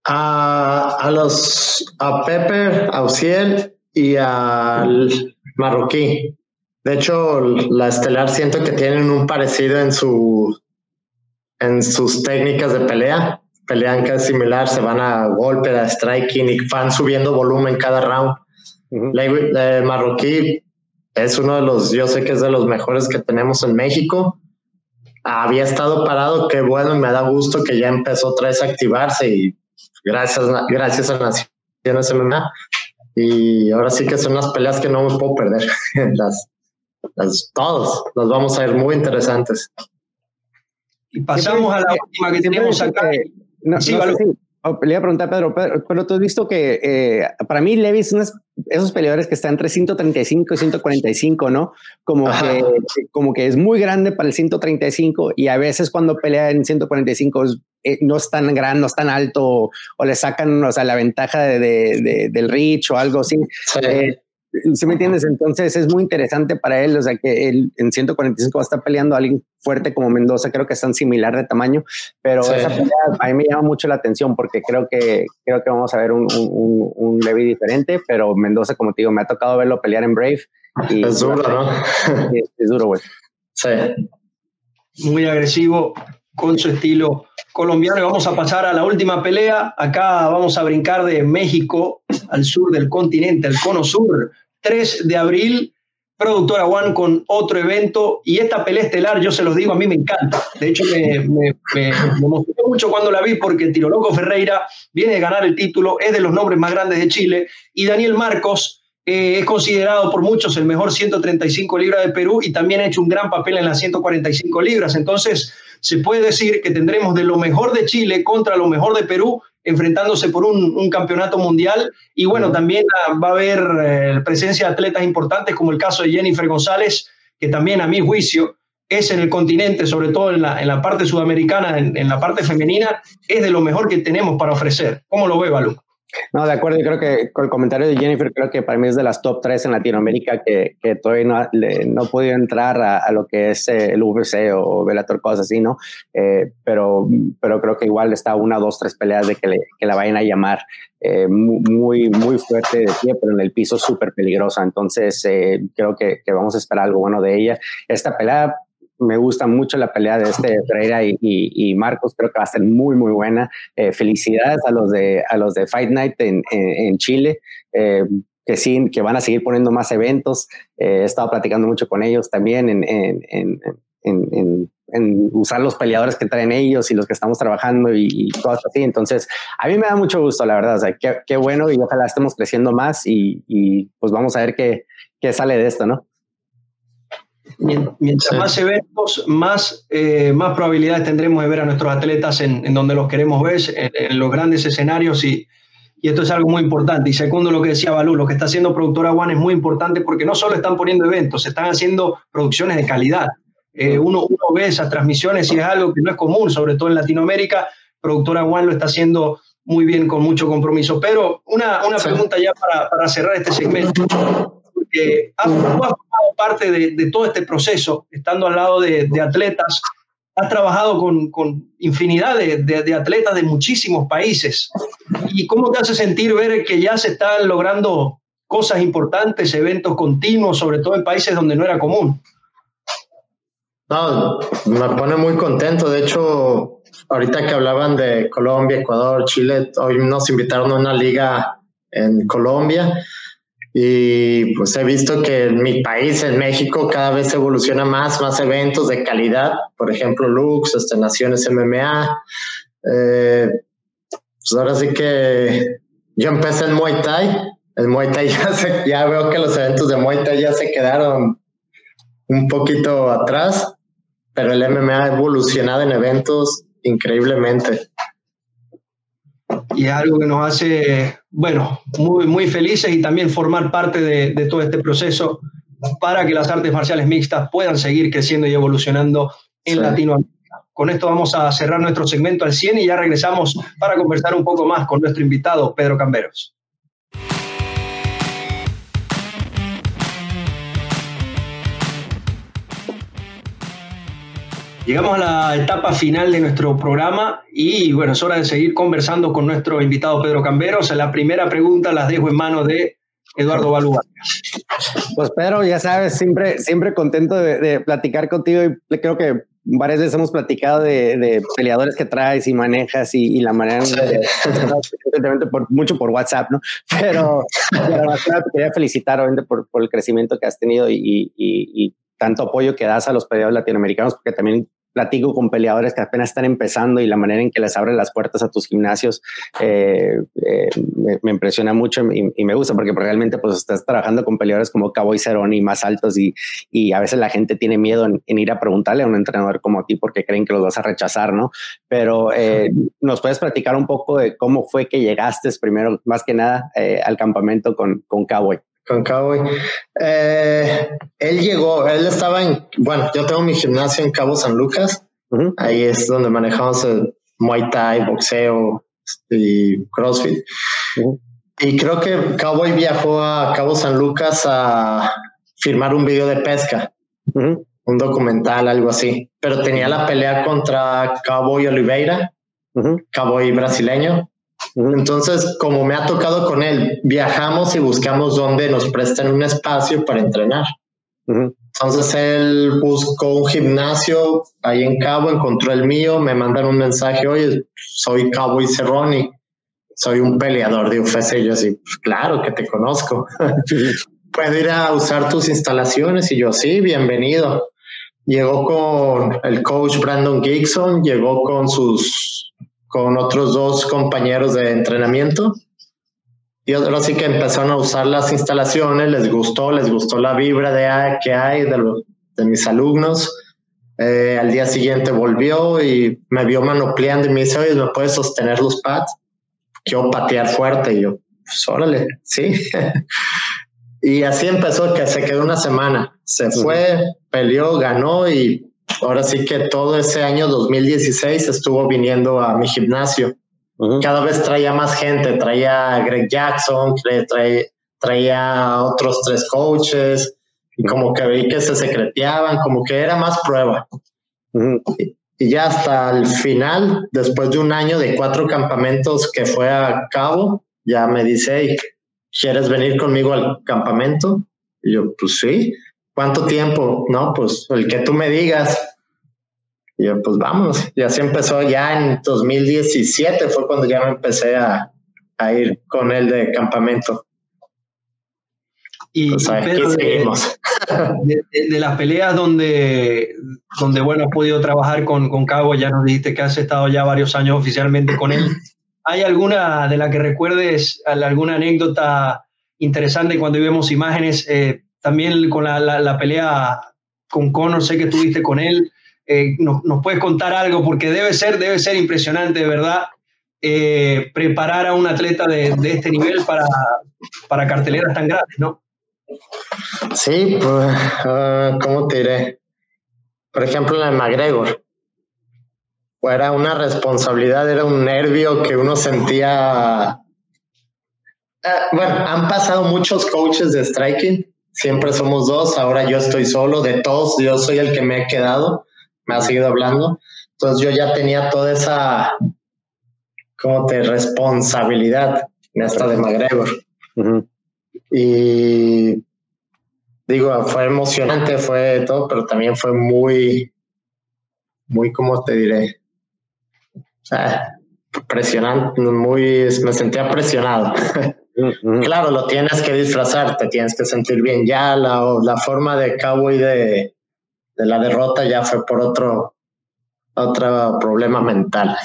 A, a, los, a Pepe, a Uciel y al marroquí. De hecho, la estelar siento que tienen un parecido en su en sus técnicas de pelea. Pelean casi similar, se van a golpe, a striking y van subiendo volumen cada round. la, marroquí es uno de los, yo sé que es de los mejores que tenemos en México. Había estado parado, qué bueno, me da gusto que ya empezó otra vez a activarse y gracias, gracias a Naciones MMA. Y ahora sí que son las peleas que no me puedo perder. las, las, todos los vamos a ver muy interesantes. Y pasamos a la última que tenemos acá. sí, Oh, le iba a preguntar, Pedro, pero, tú has visto que eh, para mí Levi es esos peleadores que están entre 135 y 145, ¿no? Como que, como que es muy grande para el 135 y a veces cuando pelea en 145 eh, no es tan grande, no es tan alto o, le sacan o sea, la ventaja de, del reach o algo así. Eh, ¿Sí me entiendes? Entonces es muy interesante para él, o sea que él en 145 va a estar peleando a alguien fuerte como Mendoza, creo que están similar de tamaño, pero esa pelea a mí me llama mucho la atención porque creo que creo que vamos a ver un, un, un Levi diferente, pero Mendoza, como te digo, me ha tocado verlo pelear en Brave. Y, es duro, ¿no? Es, duro, güey. Sí. Muy agresivo con su estilo colombiano. Y vamos a pasar a la última pelea. Acá vamos a brincar de México al sur del continente, al cono sur. 3 de abril, productora One con otro evento y esta pelea estelar, yo se los digo, a mí me encanta. De hecho, me, me, emocionó mucho cuando la vi porque Tiro Loco Ferreira viene de ganar el título, es de los nombres más grandes de Chile y Daniel Marcos eh, es considerado por muchos el mejor 135 libras de Perú y también ha hecho un gran papel en las 145 libras. Entonces, se puede decir que tendremos de lo mejor de Chile contra lo mejor de Perú enfrentándose por un, campeonato mundial. Y bueno, también va a haber eh, presencia de atletas importantes como el caso de Jennifer González, que también a mi juicio es en el continente, sobre todo en la, en la parte sudamericana, en, en, la parte femenina, es de lo mejor que tenemos para ofrecer. ¿Cómo lo ve, Balú? No, de acuerdo, yo creo que con el comentario de Jennifer, creo que para mí es de las top 3 en Latinoamérica que, que todavía no, no ha podido entrar a, lo que es eh, el UFC o Bellator, cosas así, ¿no? Eh, pero, pero creo que igual está una, dos, tres peleas de que, le, que la vayan a llamar eh, muy, muy fuerte de pie, pero en el piso súper peligrosa. Entonces, creo que, que, vamos a esperar algo bueno de ella. Esta pelea me gusta mucho la pelea de este Pereira y, Marcos, creo que va a ser muy, muy buena. Eh, felicidades a los de, a los de Fight Night en, en, Chile. Eh, que sí, que van a seguir poniendo más eventos. Eh, he estado platicando mucho con ellos también en, en, en, usar los peleadores que traen ellos y los que estamos trabajando y, y, cosas así. Entonces, a mí me da mucho gusto, la verdad. O sea, qué, qué bueno y ojalá estemos creciendo más y, y pues vamos a ver qué, qué sale de esto, ¿no? Mientras más eventos, más, eh, más probabilidades tendremos de ver a nuestros atletas en, donde los queremos ver, en, los grandes escenarios y, y, esto es algo muy importante. Y segundo lo que decía Balú, lo que está haciendo Productora One es muy importante porque no solo están poniendo eventos, están haciendo producciones de calidad. Eh, uno, uno, ve esas transmisiones y es algo que no es común, sobre todo en Latinoamérica. Productora One lo está haciendo muy bien, con mucho compromiso. Pero una, una pregunta ya para, para cerrar este segmento que has, formado parte de, todo este proceso, estando al lado de, atletas, has trabajado con, con infinidad de, atletas de muchísimos países. ¿Y cómo te hace sentir ver que ya se están logrando cosas importantes, eventos continuos, sobre todo en países donde no era común? No, me pone muy contento. De hecho, ahorita que hablaban de Colombia, Ecuador, Chile, hoy nos invitaron a una liga en Colombia y pues he visto que en mi país, en México, cada vez evoluciona más, más eventos de calidad, por ejemplo, Lux, este, Naciones MMA. Eh, pues ahora sí que yo empecé en Muay Thai. El Muay Thai ya, ya veo que los eventos de Muay Thai ya se quedaron un poquito atrás, pero el MMA ha evolucionado en eventos increíblemente y es algo que nos hace, bueno, muy, muy felices y también formar parte de, de, todo este proceso para que las artes marciales mixtas puedan seguir creciendo y evolucionando en Latinoamérica. Con esto vamos a cerrar nuestro segmento al 100 y ya regresamos para conversar un poco más con nuestro invitado, Pedro Camberos. Llegamos a la etapa final de nuestro programa y bueno, es hora de seguir conversando con nuestro invitado Pedro Camberos. La primera pregunta las dejo en manos de Eduardo Balúa. Pues Pedro, ya sabes, siempre, siempre contento de, platicar contigo y creo que varias veces hemos platicado de, peleadores que traes y manejas y, la manera por, mucho por WhatsApp, ¿no? Pero, te quería felicitar obviamente por, el crecimiento que has tenido y, y, tanto apoyo que das a los peleadores latinoamericanos, porque también platico con peleadores que apenas están empezando y la manera en que les abren las puertas a tus gimnasios eh, eh, me, impresiona mucho y, me gusta porque realmente pues estás trabajando con peleadores como Cowboy Cerrone y más altos y, y, a veces la gente tiene miedo en, ir a preguntarle a un entrenador como a ti porque creen que los vas a rechazar, ¿no? Pero eh, nos puedes platicar un poco de cómo fue que llegaste primero, más que nada, al campamento con, con Cowboy con Cowboy. Eh, él llegó, él estaba en, bueno, yo tengo mi gimnasio en Cabo San Lucas. Ahí es donde manejamos el Muay Thai, boxeo y CrossFit. Y creo que Cowboy viajó a Cabo San Lucas a firmar un video de pesca, un documental, algo así. Pero tenía la pelea contra Cowboy Oliveira, Cowboy brasileño. Entonces, como me ha tocado con él, viajamos y buscamos dónde nos prestan un espacio para entrenar. Entonces él buscó un gimnasio ahí en Cabo, encontró el mío, me mandan un mensaje, oye, soy Cabo y Cerroni, soy un peleador de UFC. Y yo así, pues, claro que te conozco. ¿Puedo ir a usar tus instalaciones? Y yo, sí, bienvenido. Llegó con el coach Brandon Gibson, llegó con sus con otros dos compañeros de entrenamiento. Y ahora sí que empezaron a usar las instalaciones, les gustó, les gustó la vibra de, que hay de, de mis alumnos. Eh, al día siguiente volvió y me vio manopleando y me dice, oye, ¿me puedes sostener los pads? Quiero patear fuerte. Y yo, pues órale, sí. y así empezó, que se quedó una semana. Se fue, peleó, ganó y ahora sí que todo ese año 2016 estuvo viniendo a mi gimnasio. Cada vez traía más gente, traía a Greg Jackson, traía, traía otros tres coaches y como que vi que se secreteaban, como que era más prueba. y, ya hasta el final, después de un año de cuatro campamentos que fue a cabo, ya me dice, ¿quieres venir conmigo al campamento? Y yo, pues sí. ¿Cuánto tiempo? No, pues el que tú me digas. Y yo, pues vamos. Y así empezó ya en 2017, fue cuando ya me empecé a, ir con él de campamento. Y, pues seguimos. De, las peleas donde, donde, bueno, has podido trabajar con, con Cabo, ya nos dijiste que has estado ya varios años oficialmente con él. ¿Hay alguna de la que recuerdes, alguna anécdota interesante cuando vemos imágenes? Eh, también con la, la, pelea con Conor, sé que estuviste con él. Eh, nos, nos, puedes contar algo? Porque debe ser, debe ser impresionante, de verdad, eh, preparar a un atleta de, de, este nivel para, para carteleras tan grandes, ¿no? Sí, pues, uh, ¿cómo te diré? Por ejemplo, en McGregor. Era una responsabilidad, era un nervio que uno sentía. Uh, bueno, han pasado muchos coaches de striking siempre somos dos, ahora yo estoy solo, de todos, yo soy el que me he quedado, me ha seguido hablando. Entonces yo ya tenía toda esa, como te, responsabilidad en esta de McGregor. Y digo, fue emocionante, fue todo, pero también fue muy, muy, ¿cómo te diré? presionante, muy, me sentía presionado. Claro, lo tienes que disfrazar, te tienes que sentir bien. Ya la, la forma de cowboy de, de la derrota ya fue por otro, otro problema mental.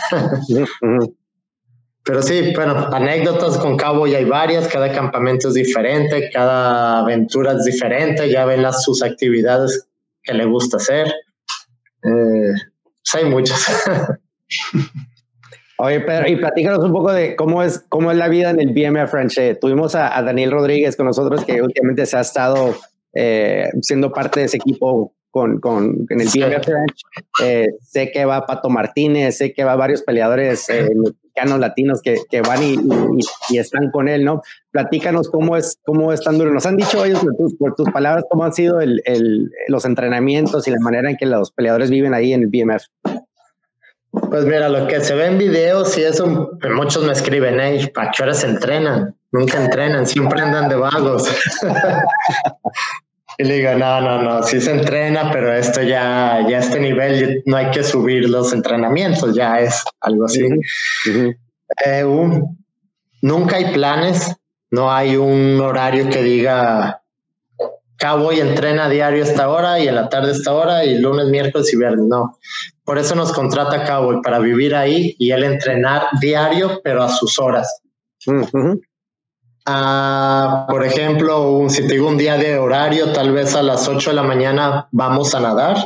Pero sí, bueno, anécdotas con Cowboy hay varias, cada campamento es diferente, cada aventura es diferente, ya ven las, sus actividades que le gusta hacer. Eh, pues hay muchas. Oye, Pedro, y platícanos un poco de cómo es, cómo es la vida en el BMF Ranch. Tuvimos a, Daniel Rodríguez con nosotros, que últimamente se ha estado eh, siendo parte de ese equipo con, con en el BMF Ranch. Eh, sé que va Pato Martínez, sé que va varios peleadores eh, mexicanos, latinos que, que van y, y, están con él, ¿no? Platícanos cómo es, cómo es tan duro. Nos han dicho ellos por tus, por tus palabras cómo han sido el, el, los entrenamientos y la manera en que los peleadores viven ahí en el BMF. Pues mira, lo que se ve en videos y eso, muchos me escriben, hey, ¿para qué horas entrenan? Nunca entrenan, siempre andan de vagos. y le digo, no, no, no, sí se entrena, pero esto ya, ya a este nivel no hay que subir los entrenamientos, ya es algo así. Eh, nunca hay planes, no hay un horario que diga Cowboy entrena diario esta hora y en la tarde esta hora y lunes, miércoles y viernes. No. Por eso nos contrata Cowboy para vivir ahí y él entrenar diario, pero a sus horas. Ah, por ejemplo, un, si te digo un día de horario, tal vez a las 8 de la mañana vamos a nadar.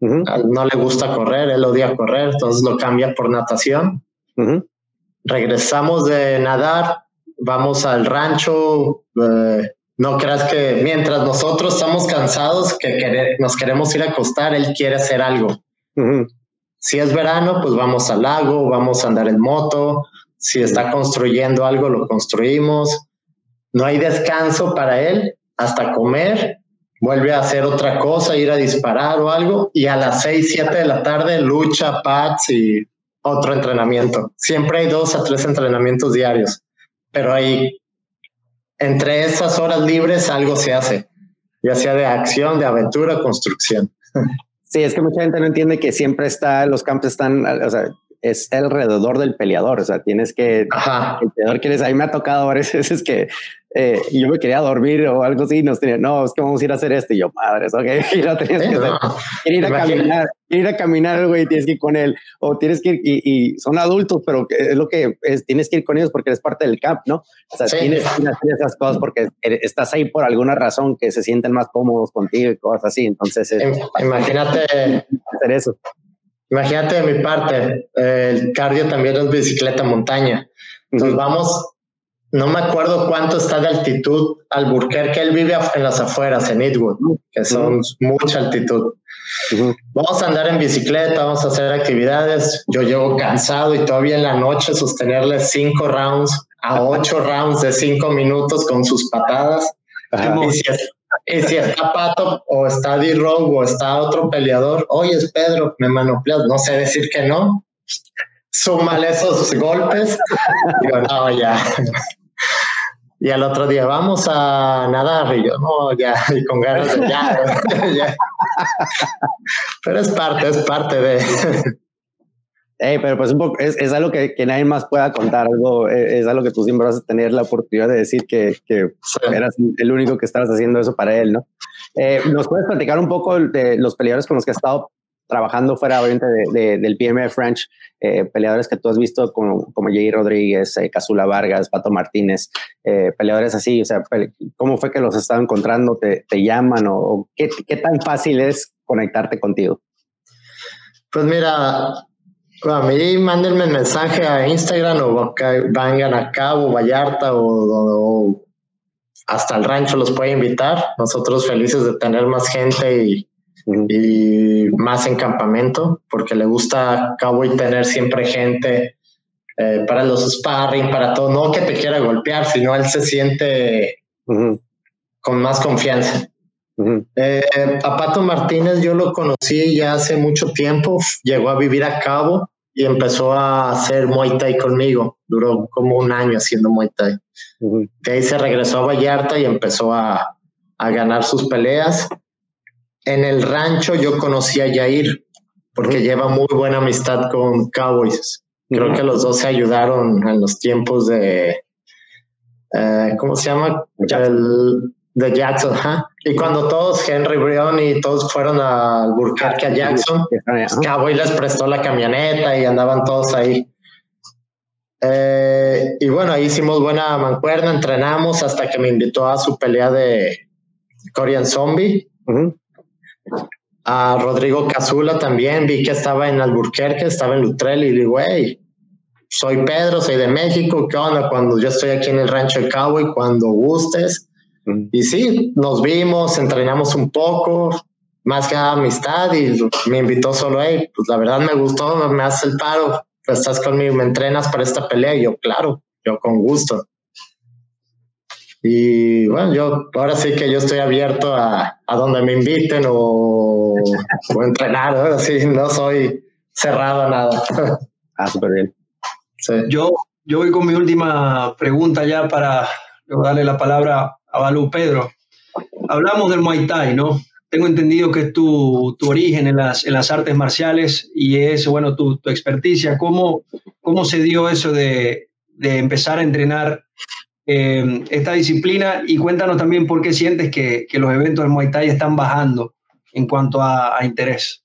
No le gusta correr, él odia correr, entonces lo cambia por natación. Regresamos de nadar, vamos al rancho. Eh, no creas que mientras nosotros estamos cansados, que nos queremos ir a acostar, él quiere hacer algo. Si es verano, pues vamos al lago, vamos a andar en moto. Si está construyendo algo, lo construimos. No hay descanso para él hasta comer. Vuelve a hacer otra cosa, ir a disparar o algo. Y a las 6, 7 de la tarde, lucha, pads y otro entrenamiento. Siempre hay dos a tres entrenamientos diarios. Pero hay entre esas horas libres algo se hace, ya sea de acción, de aventura, construcción. Sí, es que mucha gente no entiende que siempre está, los campos están, o sea, es alrededor del peleador, o sea, tienes que, Ajá. el peleador quieres, a mí me ha tocado varias veces que eh, yo me quería dormir o algo así, nos tenía, no, es que vamos a ir a hacer esto, y yo, madres, ok, y lo tenías que hacer, ir a caminar, ir a caminar, güey, tienes que ir con él, o tienes que ir, y, son adultos, pero es lo que es, tienes que ir con ellos porque eres parte del camp, ¿no? O sea, tienes que hacer esas cosas porque estás ahí por alguna razón que se sienten más cómodos contigo y cosas así, entonces imagínate hacer eso. Imagínate de mi parte, el cardio también es bicicleta montaña. Entonces vamos, no me acuerdo cuánto está de altitud al que él vive en las afueras, en Edwood, que son mucha altitud. Vamos a andar en bicicleta, vamos a hacer actividades. Yo llevo cansado y todavía en la noche sostenerle cinco rounds a ocho rounds de cinco minutos con sus patadas. Y si está Pato o está D-Rogue o está otro peleador, oye, es Pedro, me manopleas, no sé decir que no. Súmale esos golpes. Digo, no, ya. Y al otro día, vamos a nadar. Y yo, no, ya, y con ganas de ya. Pero es parte, es parte de pero pues un poco, es, es algo que, que, nadie más pueda contar, algo, es, algo que tú siempre vas a tener la oportunidad de decir que, que eras el único que estabas haciendo eso para él, ¿no? Eh, ¿Nos puedes platicar un poco de los peleadores con los que has estado trabajando fuera obviamente de, del PMF French, eh, peleadores que tú has visto como, como Jay Rodríguez, eh, Casula Vargas, Pato Martínez, peleadores así, o sea, ¿cómo fue que los has estado encontrando? ¿Te, te llaman o, qué, qué tan fácil es conectarte contigo? Pues mira, a mí mándenme mensaje a Instagram o vengan a Cabo, Vallarta o, hasta el rancho los puede invitar. Nosotros felices de tener más gente y, más en campamento porque le gusta Cabo y tener siempre gente eh, para los sparring, para todo. No que te quiera golpear, sino él se siente con más confianza. Eh, a Pato Martínez yo lo conocí ya hace mucho tiempo, llegó a vivir a Cabo y empezó a hacer Muay Thai conmigo. Duró como un año haciendo Muay Thai. De ahí se regresó a Vallarta y empezó a, a, ganar sus peleas. En el rancho yo conocí a Jair porque lleva muy buena amistad con Cowboys. Creo que los dos se ayudaron en los tiempos de, eh, ¿cómo se llama? El, de Jackson, Y cuando todos, Henry Brion y todos fueron al Burkhardt a Jackson, Cowboy les prestó la camioneta y andaban todos ahí. Eh, y bueno, ahí hicimos buena mancuerna, entrenamos hasta que me invitó a su pelea de Korean Zombie. A Rodrigo Cazula también, vi que estaba en Alburquerque, estaba en Lutrell y digo, güey, soy Pedro, soy de México, ¿qué onda? Cuando yo estoy aquí en el rancho de Cowboy, cuando gustes, y sí, nos vimos, entrenamos un poco, más que amistad y me invitó solo, hey, pues la verdad me gustó, me hace el paro, pues estás conmigo, me entrenas para esta pelea y yo, claro, yo con gusto. Y bueno, yo ahora sí que yo estoy abierto a, a donde me inviten o, o entrenar, así no soy cerrado nada. Ah, súper bien. Yo, yo voy con mi última pregunta ya para darle la palabra a Balú Pedro. Hablamos del Muay Thai, ¿no? Tengo entendido que es tu, tu origen en las, en las, artes marciales y es, bueno, tu, tu experticia. ¿Cómo, ¿Cómo se dio eso de, de empezar a entrenar eh, esta disciplina? Y cuéntanos también por qué sientes que, que, los eventos del Muay Thai están bajando en cuanto a, interés.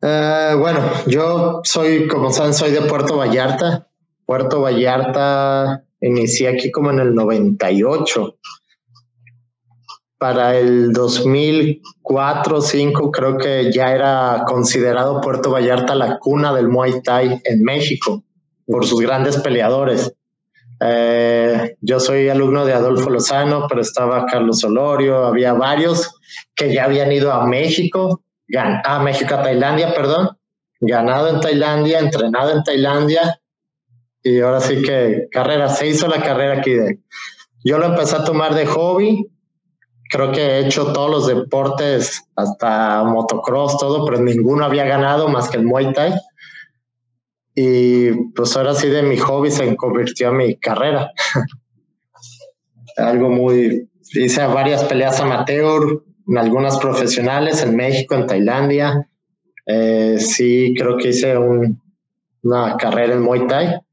Uh, bueno, yo soy, como saben, soy de Puerto Vallarta. Puerto Vallarta inicié aquí como en el 98 para el 2004 2005 creo que ya era considerado Puerto Vallarta la cuna del Muay Thai en México por sus grandes peleadores. Eh, yo soy alumno de Adolfo Lozano, pero estaba Carlos Olorio, había varios que ya habían ido a México, a México, a Tailandia, perdón, ganado en Tailandia, entrenado en Tailandia, y ahora sí que carrera, se hizo la carrera aquí. Yo lo empecé a tomar de hobby, creo que he hecho todos los deportes, hasta motocross, todo, pero ninguno había ganado más que el Muay Thai. Y pues ahora sí de mi hobby se convirtió en mi carrera. Algo muy... Hice varias peleas amateur, algunas profesionales en México, en Tailandia. Eh, sí, creo que hice un, una carrera en Muay Thai.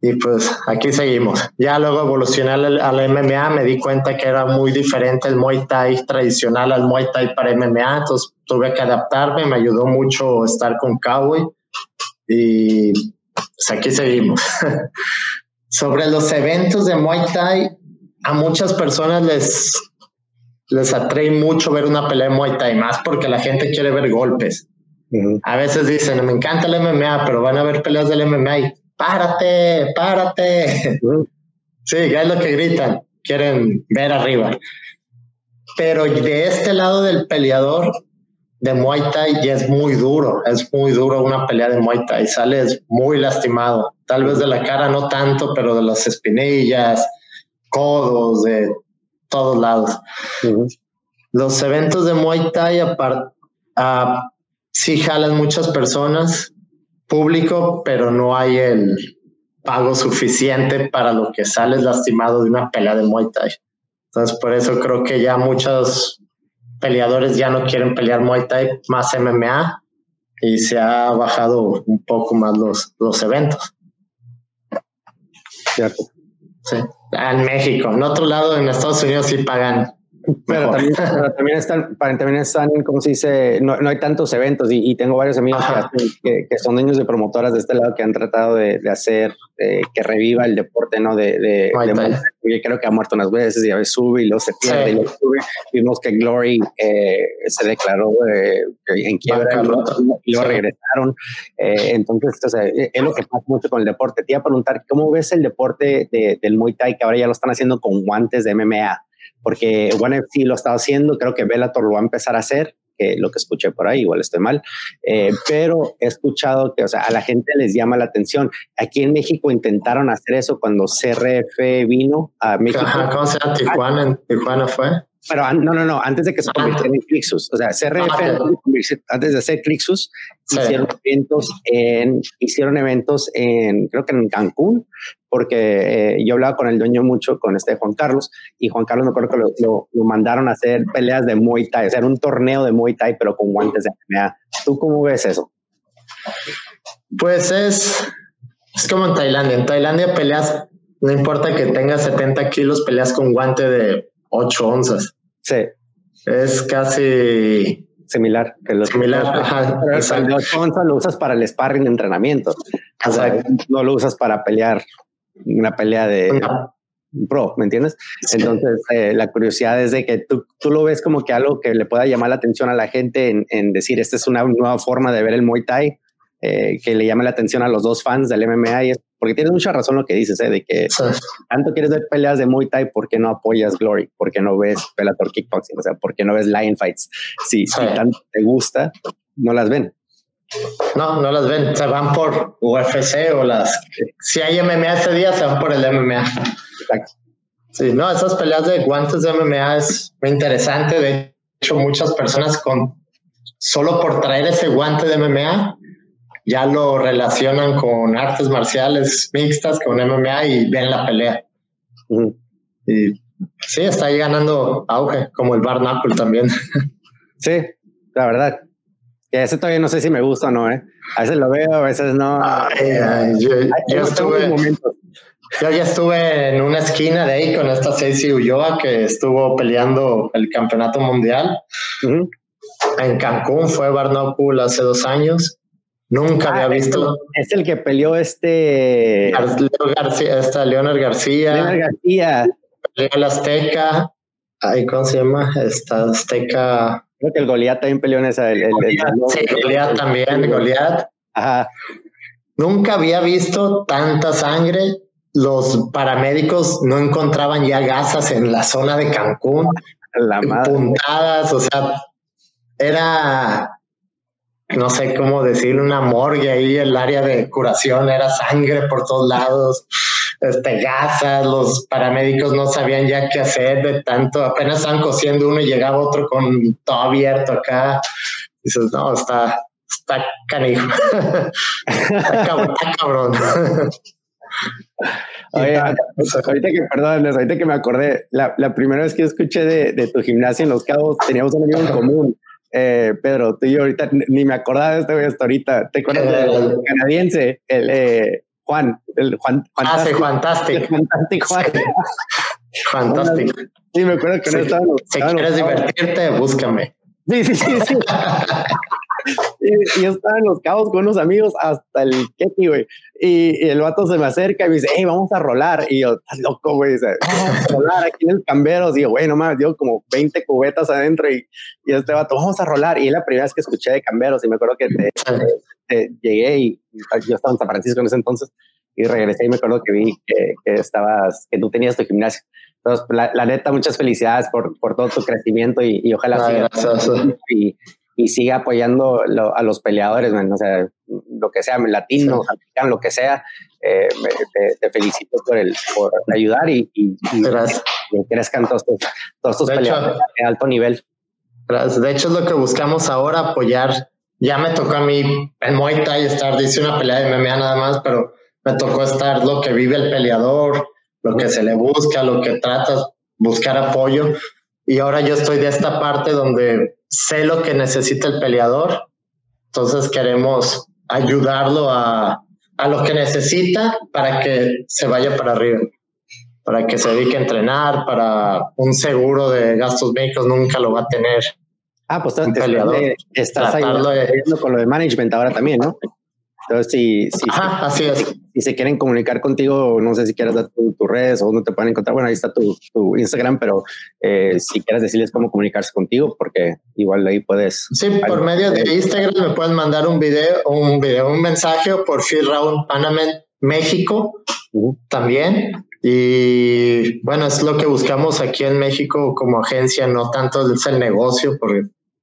Y pues aquí seguimos. Ya luego evolucioné al, al, MMA, me di cuenta que era muy diferente el Muay Thai tradicional al Muay Thai para MMA, entonces tuve que adaptarme, me ayudó mucho estar con Cowboy y pues aquí seguimos. Sobre los eventos de Muay Thai, a muchas personas les, les atrae mucho ver una pelea de Muay Thai, más porque la gente quiere ver golpes. A veces dicen, me encanta el MMA, pero van a ver peleas del MMA párate, párate. Sí, es lo que gritan, quieren ver arriba. Pero de este lado del peleador de Muay Thai ya es muy duro, es muy duro una pelea de Muay Thai, sales muy lastimado, tal vez de la cara no tanto, pero de las espinillas, codos, de todos lados. Los eventos de Muay Thai aparte, uh, sí jalan muchas personas, público, pero no hay el pago suficiente para lo que sales lastimado de una pelea de Muay Thai. Entonces, por eso creo que ya muchos peleadores ya no quieren pelear Muay Thai, más MMA, y se ha bajado un poco más los, los eventos. Cierto. Sí. En México. En otro lado, en Estados Unidos sí pagan pero también, también, están, también están, como se dice, no, no hay tantos eventos y, y tengo varios amigos que, que, son dueños de promotoras de este lado que han tratado de, de hacer eh, que reviva el deporte, ¿no? De, de, de creo que ha muerto unas veces y a veces sube y luego se pierde y luego sube. Vimos que Glory eh, se declaró eh, en quiebra y luego regresaron. Eh, entonces, o sea, es lo que pasa mucho con el deporte. Te iba a preguntar, ¿cómo ves el deporte del Muay Thai que ahora ya lo están haciendo con guantes de MMA? Porque One FC lo está haciendo, creo que Bellator lo va a empezar a hacer, que lo que escuché por ahí, igual estoy mal, eh, pero he escuchado que, o sea, a la gente les llama la atención. Aquí en México intentaron hacer eso cuando CRF vino a México. ¿Cómo se llama? Tijuana, ¿En Tijuana fue. Pero no, no, no, antes de que se convirtiera en Clixus. O sea, CRF, ah, antes de hacer Clixus, hicieron eventos en, hicieron eventos en, creo que en Cancún, porque eh, yo hablaba con el dueño mucho, con este Juan Carlos, y Juan Carlos me acuerdo que lo, lo, mandaron a hacer peleas de Muay Thai, o sea, era un torneo de Muay Thai, pero con guantes de MMA. ¿Tú cómo ves eso? Pues es, es como en Tailandia. En Tailandia peleas, no importa que tengas 70 kilos, peleas con guante de 8 onzas. Sí. Es casi similar. Que los similar, ajá, el lo usas para el sparring de entrenamiento. O sea, no lo usas para pelear una pelea de pro, ¿me entiendes? Entonces, eh, la curiosidad es de que tú, tú, lo ves como que algo que le pueda llamar la atención a la gente en, en decir, esta es una nueva forma de ver el Muay Thai, eh, que le llame la atención a los dos fans del MMA y es porque tienes mucha razón lo que dices, ¿eh? de que tanto quieres ver peleas de Muay Thai, ¿por qué no apoyas Glory? ¿Por qué no ves Bellator Kickboxing? O sea, ¿por qué no ves Lion Fights? Si, si tanto te gusta, no las ven. No, no las ven, se van por UFC o las... Si hay MMA ese día, se van por el MMA. Exacto. Sí, no, esas peleas de guantes de MMA es muy interesante. De hecho, muchas personas con solo por traer ese guante de MMA, ya lo relacionan con artes marciales mixtas, con MMA y ven la pelea. Y sí, está ahí ganando auge, como el Bar también. Sí, la verdad. Que ese todavía no sé si me gusta o no, ¿eh? A veces lo veo, a veces no. yo, estuve, yo ya estuve en una esquina de ahí con esta Ceci Ulloa que estuvo peleando el campeonato mundial. En Cancún fue Barnacle hace dos años. Nunca había ah, visto. Es el que peleó este. Leo García, Leonard García. Peleó el Azteca. Ay, ¿cómo se llama? Esta Azteca. Creo que el Goliat también peleó en esa. El, sí, Goliat también, Goliat. Ajá. Nunca había visto tanta sangre. Los paramédicos no encontraban ya gasas en la zona de Cancún. La Puntadas, o sea, era no sé cómo decir, una morgue ahí, el área de curación era sangre por todos lados, este, gasas, los paramédicos no sabían ya qué hacer de tanto, apenas estaban cosiendo uno y llegaba otro con todo abierto acá. dices, no, está, está canijo, está, cabrón. ahorita que, perdón, ahorita que me acordé, la, la primera vez que escuché de, de, tu gimnasia en Los Cabos, teníamos un amigo en común eh, Pedro, tú y yo ahorita ni me acordaba de este güey hasta ahorita. ¿Te acuerdas del eh, canadiense? El eh, Juan, el Juan. Ah, sí, fantástico. Fantástico, Juan. fantástico. Sí, me acuerdo que no estaba. Si quieres divertirte, búscame. Sí, sí, sí. sí. y, yo estaba en los cabos con unos amigos hasta el Ketty, güey. Y, el vato se me acerca y me dice, hey, vamos a rolar. Y yo, estás loco, güey. Vamos a rolar aquí en el cambero. Digo, güey, no mames, dio como 20 cubetas adentro. Y, y este vato, vamos a rolar. Y es la primera vez que escuché de camberos. Y me acuerdo que llegué y yo estaba en San Francisco en ese entonces. Y regresé y me acuerdo que vi que, estabas, que tú tenías tu gimnasio. Entonces, la, neta, muchas felicidades por, por todo tu crecimiento y, y ojalá sigas. Y, y sigue apoyando a los peleadores, o sea, lo que sea, latino, americano, lo que sea, eh, te, felicito por, el, por ayudar y, y, y crezcan todos, estos peleadores de alto nivel. De hecho, es lo que buscamos ahora, apoyar. Ya me tocó a mí en Muay Thai estar, dice una pelea de MMA nada más, pero me tocó estar lo que vive el peleador, lo que se le busca, lo que trata, buscar apoyo. Y ahora yo estoy de esta parte donde sé lo que necesita el peleador, entonces queremos ayudarlo a, a lo que necesita para que se vaya para arriba, para que se dedique a entrenar, para un seguro de gastos médicos nunca lo va a tener. Ah, pues estás, estás ayudando con lo de management ahora también, ¿no? Entonces, si, si, así es. si, se quieren comunicar contigo, no sé si quieres dar tu, redes o dónde te pueden encontrar. Bueno, ahí está tu, tu Instagram, pero eh, si quieres decirles cómo comunicarse contigo, porque igual ahí puedes. Sí, por medio de Instagram me pueden mandar un video, un video, un mensaje por Phil Round Panamá México también. Y bueno, es lo que buscamos aquí en México como agencia, no tanto es el negocio, porque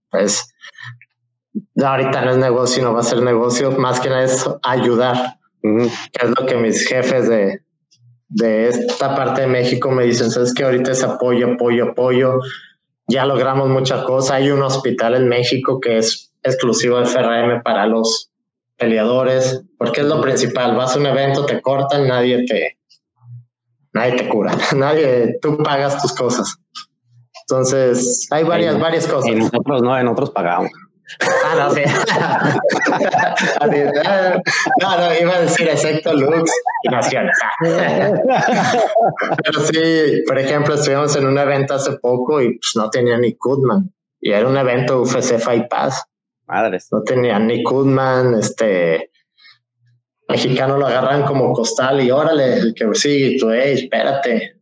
pues ahorita no es negocio, no va a ser negocio, más que nada es ayudar, que es lo que mis jefes de, de esta parte de México me dicen, sabes que ahorita es apoyo, apoyo, apoyo, ya logramos muchas cosas, hay un hospital en México que es exclusivo de FRM para los peleadores, porque es lo principal, vas a un evento, te cortan, nadie te, nadie te cura, nadie, tú pagas tus cosas. Entonces, hay varias, varias cosas. En nosotros no, en otros pagamos. Ah, no, sí. no, no, iba a decir excepto Lux y Nación. Pero sí, por ejemplo, estuvimos en un evento hace poco y pues, no tenía ni Kudman. Y era un evento UFC Fight Pass. Madres. No tenía ni Kudman, este mexicano lo agarran como costal y órale, el que sigue, y tú, hey, espérate,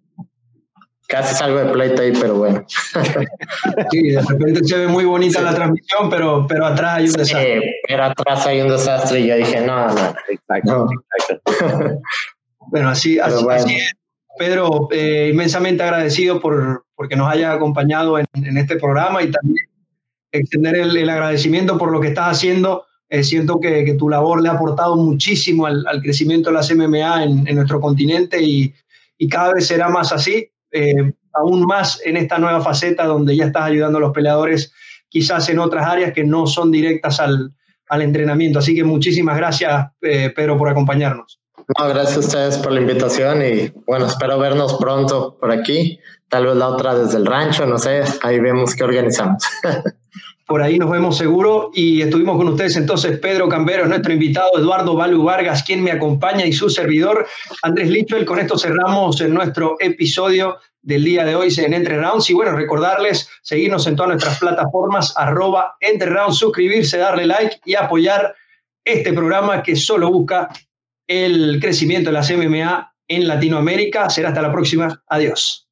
casi salgo de pleito ahí, pero bueno. Sí, de repente se ve muy bonita la transmisión, pero, pero atrás hay un desastre. Sí, pero atrás hay un desastre y yo dije, no, no. Exacto, bueno, así, así, es. Pedro, eh, inmensamente agradecido por porque nos haya acompañado en, en este programa y también extender el, el, agradecimiento por lo que estás haciendo. Eh, siento que, que, tu labor le ha aportado muchísimo al, al crecimiento de las MMA en, en nuestro continente y, y, cada vez será más así. Eh, aún más en esta nueva faceta donde ya estás ayudando a los peleadores. quizás en otras áreas que no son directas al, al entrenamiento. Así que muchísimas gracias, eh, Pedro, por acompañarnos. No, gracias a ustedes por la invitación y bueno, espero vernos pronto por aquí. Tal vez la otra desde el rancho, no sé, ahí vemos qué organizamos. Por ahí nos vemos seguro y estuvimos con ustedes entonces Pedro Cambero, nuestro invitado, Eduardo Balu Vargas, quien me acompaña y su servidor Andrés Lichwell. Con esto cerramos en nuestro episodio del día de hoy en Entre Rounds y bueno, recordarles seguirnos en todas nuestras plataformas arroba Entre Rounds, suscribirse, darle like y apoyar este programa que solo busca el crecimiento de las MMA en Latinoamérica. Será hasta la próxima. Adiós.